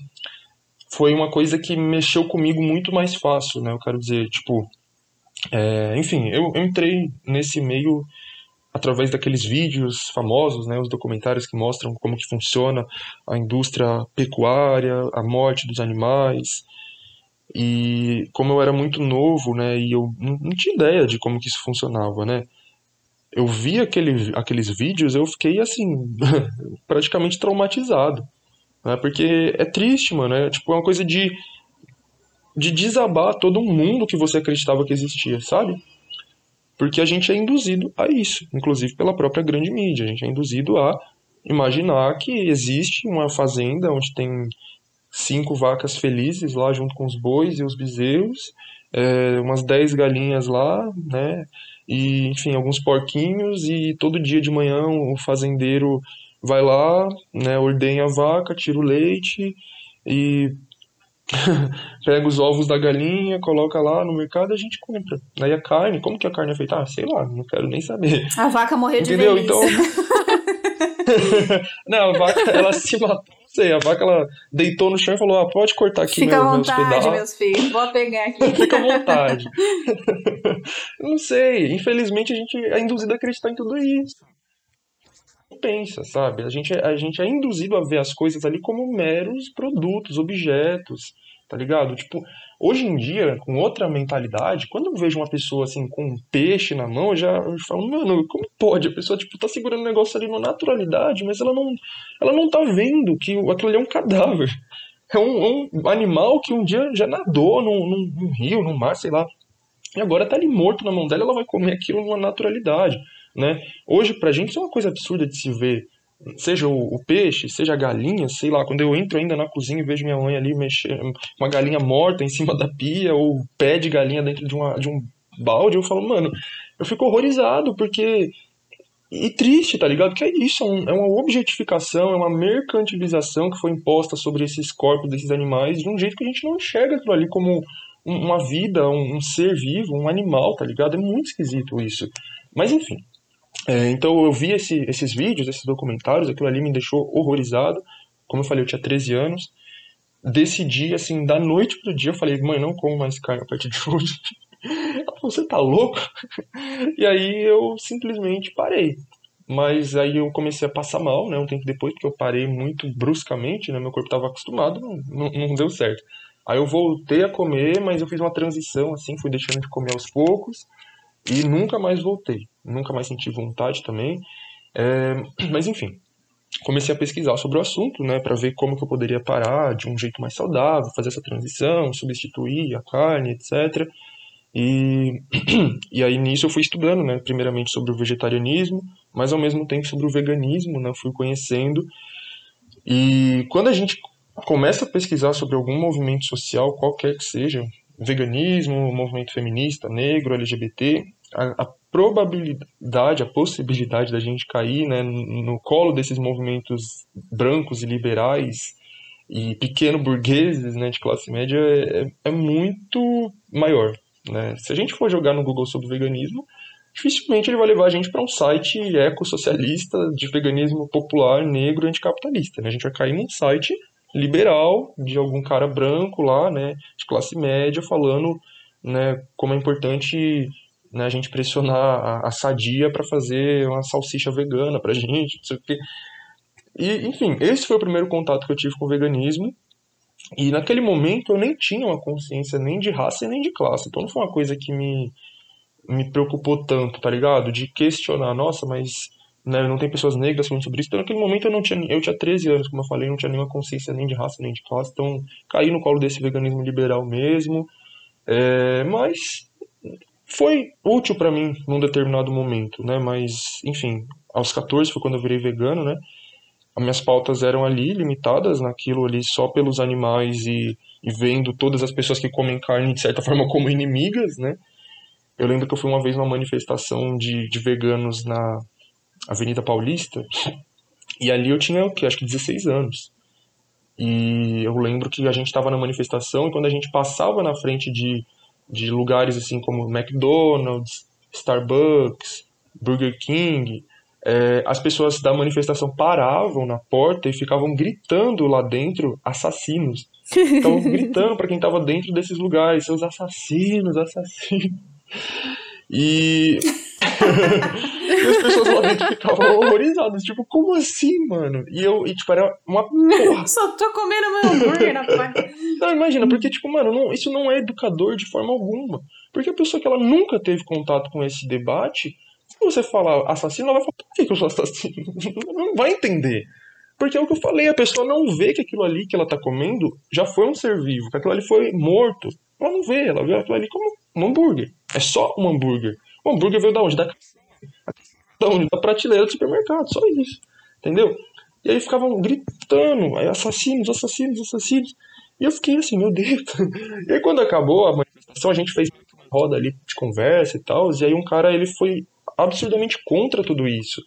foi uma coisa que mexeu comigo muito mais fácil, né? Eu quero dizer, tipo, é, enfim, eu, eu entrei nesse meio através daqueles vídeos famosos, né, os documentários que mostram como que funciona a indústria pecuária, a morte dos animais. E como eu era muito novo, né, e eu não, tinha ideia de como que isso funcionava, né? Eu vi aquele, aqueles vídeos, eu fiquei assim, [LAUGHS] praticamente traumatizado. Né? Porque é triste, mano. É tipo é uma coisa de, de desabar todo mundo que você acreditava que existia, sabe? porque a gente é induzido a isso, inclusive pela própria grande mídia. A gente é induzido a imaginar que existe uma fazenda onde tem cinco vacas felizes lá junto com os bois e os bezerros, é, umas dez galinhas lá, né? E, enfim, alguns porquinhos e todo dia de manhã o fazendeiro vai lá, né, ordenha a vaca, tira o leite e [LAUGHS] pega os ovos da galinha, coloca lá no mercado e a gente compra. Aí a carne, como que a carne é feita? Ah, sei lá, não quero nem saber. A vaca morreu Entendeu? de velhice. Então... [LAUGHS] [LAUGHS] não, a vaca, ela se matou, sei, a vaca, ela deitou no chão e falou, ah, pode cortar aqui Fica meu, à vontade, meus, meus filhos, vou pegar aqui. [LAUGHS] Fica à vontade. [LAUGHS] não sei, infelizmente a gente é induzido a acreditar em tudo isso pensa, sabe? A gente, é, a gente é induzido a ver as coisas ali como meros produtos, objetos, tá ligado? Tipo, hoje em dia, com outra mentalidade, quando eu vejo uma pessoa assim com um peixe na mão, eu já eu falo, mano, como pode? A pessoa, tipo, tá segurando o negócio ali na naturalidade, mas ela não, ela não tá vendo que aquilo ali é um cadáver. É um, um animal que um dia já nadou num, num, num rio, num mar, sei lá. E agora tá ali morto na mão dela, ela vai comer aquilo numa naturalidade. Né? Hoje, pra gente, isso é uma coisa absurda de se ver. Seja o, o, peixe, seja a galinha, sei lá, quando eu entro ainda na cozinha e vejo minha mãe ali mexendo, uma galinha morta em cima [LAUGHS] da pia, ou pé de galinha dentro de, uma, de um balde, eu falo, mano, eu fico horrorizado, porque. E triste, tá ligado? Que é isso, é, é uma objetificação, é uma mercantilização que foi imposta sobre esses corpos desses animais de um jeito que a gente não enxerga aquilo ali como uma vida, um ser vivo, um animal, tá ligado? É muito esquisito isso. Mas enfim, é, então eu vi esse, esses vídeos, esses documentários, aquilo ali me deixou horrorizado. Como eu falei, eu tinha 13 anos. Decidi, assim, da noite pro dia, eu falei, mãe, não como mais carne a partir de [LAUGHS] hoje. Você tá louco? [LAUGHS] E aí eu simplesmente parei. Mas aí eu comecei a passar mal, né, um tempo depois, porque eu parei muito bruscamente, né, meu corpo estava acostumado, não, não, não deu certo. Aí eu voltei a comer, mas eu fiz uma transição, assim, fui deixando de comer aos poucos e nunca mais voltei nunca mais senti vontade também. É, [CLEARS THROAT] mas enfim, comecei a pesquisar sobre o assunto, né, para ver como que eu poderia parar de um jeito mais saudável, fazer essa transição, substituir a carne, etc. E, [CLEARS THROAT] e aí nisso eu fui estudando, né, primeiramente sobre o vegetarianismo, mas ao mesmo tempo sobre o veganismo, né, fui conhecendo. E quando a gente começa a pesquisar sobre algum movimento social, qualquer que seja, veganismo, movimento feminista, negro, LGBT, a, a probabilidade, a possibilidade da gente cair né, no colo desses movimentos brancos e liberais e pequeno burgueses né, de classe média é, é muito maior. Né? Se a gente for jogar no Google sobre veganismo, dificilmente ele vai levar a gente para um site ecossocialista de veganismo popular, negro, anticapitalista. Né? A gente vai cair num site liberal de algum cara branco lá, né, de classe média, falando né, como é importante né, a gente pressionar a, a Sadia para fazer uma salsicha vegana pra gente, não sei o quê. E, enfim, esse foi o primeiro contato que eu tive com o veganismo. E naquele momento eu nem tinha uma consciência nem de raça e nem de classe. Então não foi uma coisa que me, me preocupou tanto, tá ligado? De questionar, nossa, mas né, não tem pessoas negras falando sobre isso. Então naquele momento eu não tinha, eu tinha 13 anos, como eu falei, não tinha nenhuma consciência nem de raça nem de classe. Então caí no colo desse veganismo liberal mesmo. É, mas foi útil para mim num determinado momento, né? Mas, enfim, aos 14 foi quando eu virei vegano, né? As minhas pautas eram ali, limitadas naquilo ali só pelos animais e, e vendo todas as pessoas que comem carne de certa [LAUGHS] forma como inimigas, né? Eu lembro que eu fui uma vez numa manifestação de, de veganos na Avenida Paulista e ali eu tinha o que? Acho que 16 anos. E eu lembro que a gente estava na manifestação e quando a gente passava na frente de de lugares assim como McDonald's, Starbucks, Burger King, é, as pessoas da manifestação paravam na porta e ficavam gritando lá dentro assassinos. [LAUGHS] Estavam gritando para quem estava dentro desses lugares, seus assassinos, assassinos. E [LAUGHS] e as pessoas lá dentro ficavam horrorizadas, tipo, como assim, mano? E eu, e tipo, era uma porra. [LAUGHS] Só tô comendo meu hambúrguer na porta. Não, imagina, porque, tipo, mano, não, isso não é educador de forma alguma. Porque a pessoa que ela nunca teve contato com esse debate, se você falar assassino, ela vai falar, por que, que eu sou assassino? [LAUGHS] Não vai entender. Porque é o que eu falei, a pessoa não vê que aquilo ali que ela tá comendo já foi um ser vivo, que aquilo ali foi morto. Ela não vê, ela vê aquilo ali como um hambúrguer. É só um hambúrguer. O hambúrguer veio da onde? Da, da prateleira do supermercado, só isso. Entendeu? E aí ficavam gritando, aí assassinos, assassinos, assassinos. E eu fiquei assim, meu Deus. [LAUGHS] E aí quando acabou a manifestação, a gente fez uma roda ali de conversa e tal, e aí um cara, ele foi absurdamente contra tudo isso.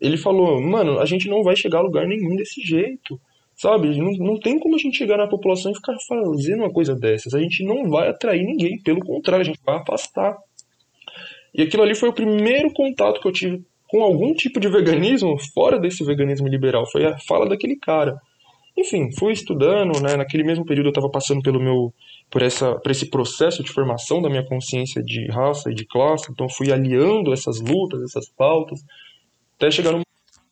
Ele falou, mano, a gente não vai chegar a lugar nenhum desse jeito. Sabe? Não, não tem como a gente chegar na população e ficar fazendo uma coisa dessas. A gente não vai atrair ninguém, pelo contrário, a gente vai afastar. E aquilo ali foi o primeiro contato que eu tive com algum tipo de veganismo fora desse veganismo liberal. Foi a fala daquele cara. Enfim, fui estudando, né? Naquele mesmo período eu estava passando pelo meu por essa por esse processo de formação da minha consciência de raça e de classe, então fui aliando essas lutas, essas pautas, até chegar no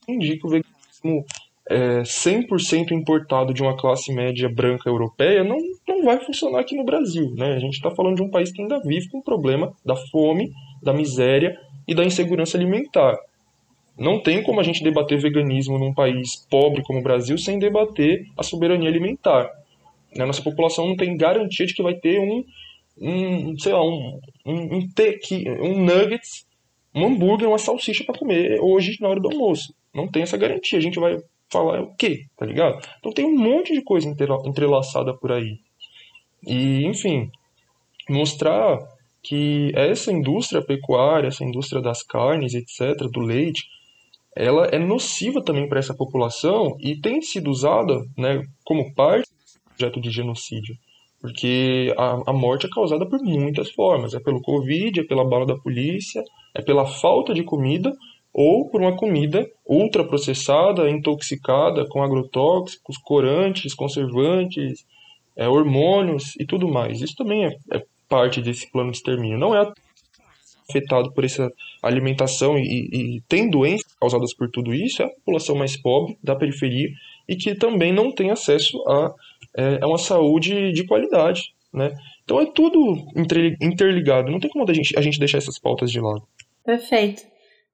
entendi que o veganismo é, 100% importado de uma classe média branca europeia não, não vai funcionar aqui no Brasil. Né? A gente está falando de um país que ainda vive com o problema da fome, da miséria e da insegurança alimentar. Não tem como a gente debater veganismo num país pobre como o Brasil sem debater a soberania alimentar. A nossa população não tem garantia de que vai ter um, um sei lá, um, um, um, tequi, um nuggets, um hambúrguer, uma salsicha para comer hoje na hora do almoço. Não tem essa garantia. A gente vai falar o quê, tá ligado? Então tem um monte de coisa entrelaçada por aí. E, enfim, mostrar que essa indústria pecuária, essa indústria das carnes, etc., do leite, ela é nociva também para essa população e tem sido usada né, como parte do projeto de genocídio. Porque a, a morte é causada por muitas formas. É pelo Covid, é pela bala da polícia, é pela falta de comida ou por uma comida ultraprocessada, intoxicada com agrotóxicos, corantes, conservantes, é, hormônios e tudo mais. Isso também é, é parte desse plano de extermínio. Não é afetado por essa alimentação e, e tem doenças causadas por tudo isso é a população mais pobre da periferia e que também não tem acesso a, é, uma saúde de qualidade, né? Então é tudo interligado, não tem como a gente, a gente deixar essas pautas de lado. Perfeito.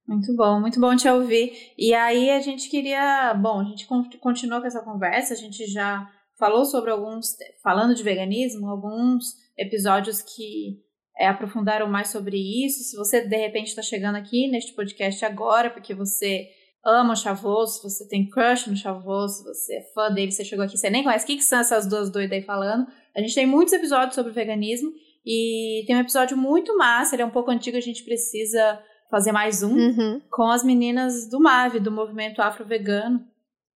Muito bom, muito bom te ouvir. E aí a gente queria, bom, a gente continuou com essa conversa, a gente já falou sobre alguns, falando de veganismo, alguns episódios que é, aprofundaram mais sobre isso. Se você de repente está chegando aqui neste podcast agora, porque você ama o Chavoso, você tem crush no Chavoso, você é fã dele, você chegou aqui, você nem conhece o que, que são essas duas doidas aí falando. A gente tem muitos episódios sobre veganismo e tem um episódio muito massa, ele é um pouco antigo, a gente precisa fazer mais um uhum. com as meninas do MAVE, do movimento afro-vegano.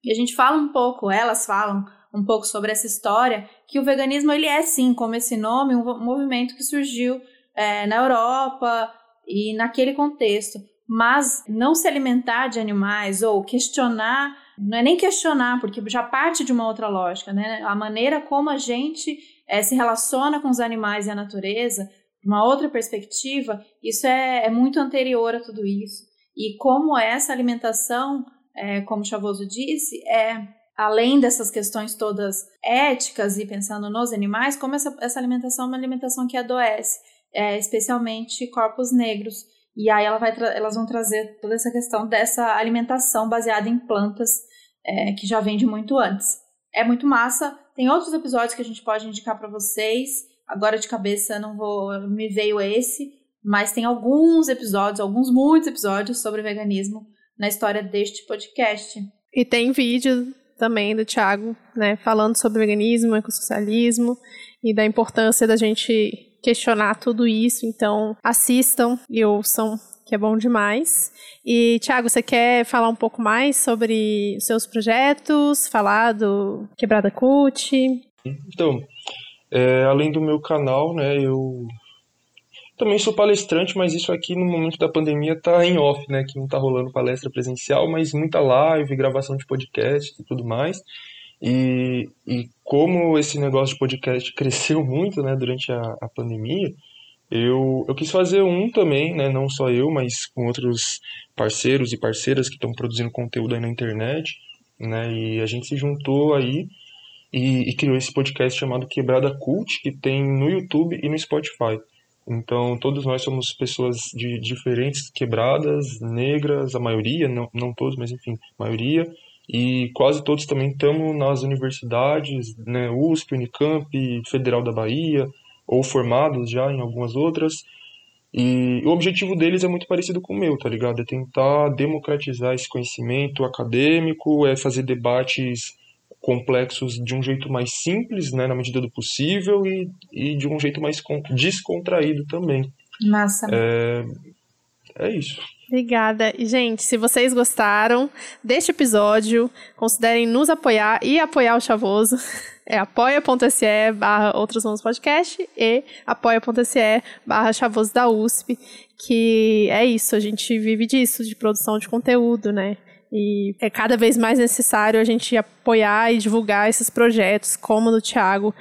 E a gente fala um pouco, elas falam um pouco sobre essa história, que o veganismo ele é sim, como esse nome, um movimento que surgiu é, na Europa e naquele contexto. Mas não se alimentar de animais ou questionar, não é nem questionar, porque já parte de uma outra lógica, né? A maneira como a gente é, se relaciona com os animais e a natureza, uma outra perspectiva, isso é, é muito anterior a tudo isso. E como essa alimentação, é, como Chavoso disse, é além dessas questões todas éticas e pensando nos animais, como essa, essa alimentação é uma alimentação que adoece, é, especialmente corpos negros. E aí ela vai elas vão trazer toda essa questão dessa alimentação baseada em plantas é, que já vem de muito antes. É muito massa. Tem outros episódios que a gente pode indicar para vocês. Agora de cabeça não vou, me veio esse, mas tem alguns episódios, alguns muitos episódios sobre veganismo na história deste podcast. E tem vídeo também do Thiago, né, falando sobre veganismo, ecossocialismo e da importância da gente questionar tudo isso. Então, assistam e ouçam, que é bom demais. E, Thiago, você quer falar um pouco mais sobre seus projetos, falar do Quebrada Cult? Então, é, além do meu canal, né, eu também sou palestrante, mas isso aqui no momento da pandemia tá em off, né, que não tá rolando palestra presencial, mas muita live, gravação de podcast e tudo mais. E, e como esse negócio de podcast [LAUGHS] cresceu muito, né, durante a, a pandemia, eu, eu quis fazer um também, né, não só eu, mas com outros parceiros e parceiras que estão produzindo conteúdo aí na internet, né, e a gente se juntou aí e, e, criou esse podcast chamado Quebrada Cult, que tem no YouTube e no Spotify. Então, todos nós somos pessoas de diferentes quebradas, negras, a maioria, não, não todos, mas enfim, maioria, e quase todos também estamos nas universidades, né, USP, Unicamp, Federal da Bahia, ou formados já em algumas outras. E o objetivo deles é muito parecido com o meu, tá ligado? É tentar democratizar esse conhecimento acadêmico, é fazer debates complexos de um jeito mais simples, né, na medida do possível, e, e de um jeito mais descontraído também. Massa. É, é isso. Obrigada. E, gente, se vocês gostaram deste episódio, considerem nos apoiar e apoiar o Chavoso. É apoia.se barra Outros Mãos Podcast e apoia.se barra Chavoso da USP, que é isso, a gente vive disso, de produção de conteúdo, né? E é cada vez mais necessário a gente apoiar e divulgar esses projetos, como do Thiago,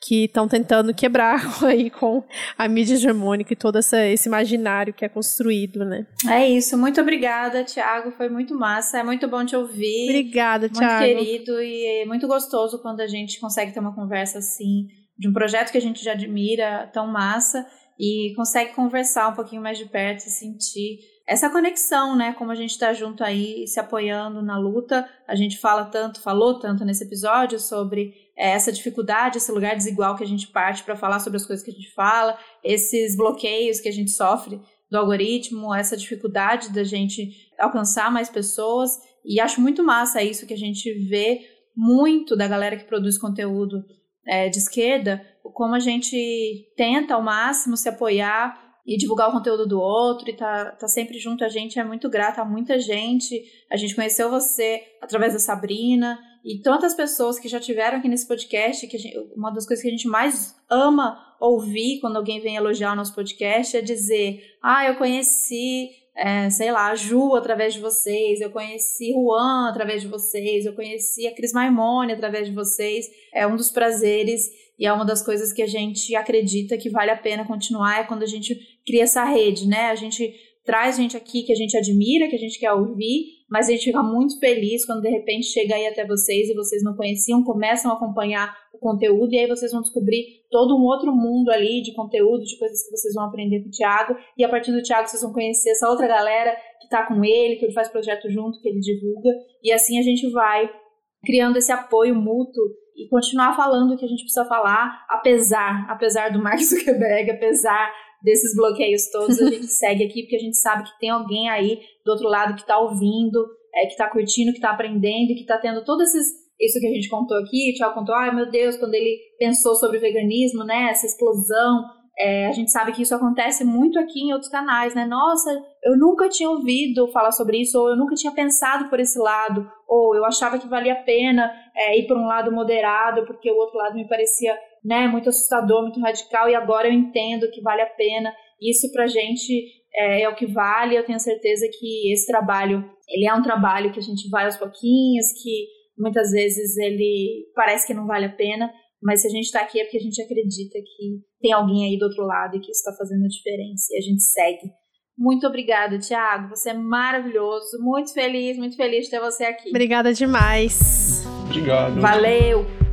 que estão tentando quebrar [LAUGHS] aí com a mídia hegemônica e todo essa, esse imaginário que é construído, né? É isso. Muito obrigada, Thiago. Foi muito massa. É muito bom te ouvir. Obrigada, Thiago. Muito querido e é muito gostoso quando a gente consegue ter uma conversa assim, de um projeto que a gente já admira, tão massa, e consegue conversar um pouquinho mais de perto e sentir essa conexão, né? Como a gente está junto aí, se apoiando na luta. A gente fala tanto, falou tanto nesse episódio sobre é, essa dificuldade, esse lugar desigual que a gente parte para falar sobre as coisas que a gente fala, esses bloqueios que a gente sofre do algoritmo, essa dificuldade da gente alcançar mais pessoas. E acho muito massa isso que a gente vê muito da galera que produz conteúdo é, de esquerda, como a gente tenta ao máximo se apoiar e divulgar o conteúdo do outro e tá, tá sempre junto a gente. É muito grata a muita gente. A gente conheceu você através da Sabrina e tantas pessoas que já tiveram aqui nesse podcast. que gente, Uma das coisas que a gente mais ama ouvir quando alguém vem elogiar o nosso podcast é dizer: Ah, eu conheci é, sei lá, a Ju através de vocês, eu conheci Juan através de vocês, eu conheci a Cris Maimone através de vocês. É um dos prazeres e é uma das coisas que a gente acredita que vale a pena continuar é quando a gente cria essa rede, né? A gente traz gente aqui que a gente admira, que a gente quer ouvir, mas a gente fica muito feliz quando de repente chega aí até vocês e vocês não conheciam, começam a acompanhar o conteúdo e aí vocês vão descobrir todo um outro mundo ali de conteúdo, de coisas que vocês vão aprender com o Thiago e a partir do Thiago vocês vão conhecer essa outra galera que tá com ele, que ele faz projeto junto, que ele divulga e assim a gente vai criando esse apoio mútuo e continuar falando o que a gente precisa falar, apesar, apesar do Mark Zuckerberg, [LAUGHS] apesar desses bloqueios todos, a [LAUGHS] gente segue aqui porque a gente sabe que tem alguém aí do outro lado que está ouvindo, é, que está curtindo, que está aprendendo, que está tendo todos esses isso que a gente contou aqui, o Tiago contou, ai meu Deus, quando ele pensou sobre veganismo, né, essa explosão, é, a gente sabe que isso acontece muito aqui em outros canais, né? Nossa, eu nunca tinha ouvido falar sobre isso, ou eu nunca tinha pensado por esse lado, ou eu achava que valia a pena é, ir por um lado moderado, porque o outro lado me parecia né, muito assustador, muito radical, e agora eu entendo que vale a pena. Isso pra gente é, é o que vale. Eu tenho certeza que esse trabalho, ele é um trabalho que a gente vai aos pouquinhos, que muitas vezes ele parece que não vale a pena, mas se a gente está aqui é porque a gente acredita que tem alguém aí do outro lado e que isso está fazendo a diferença e a gente segue. Muito obrigada, Thiago. Você é maravilhoso. Muito feliz, muito feliz de ter você aqui. Obrigada demais. Obrigado. Valeu.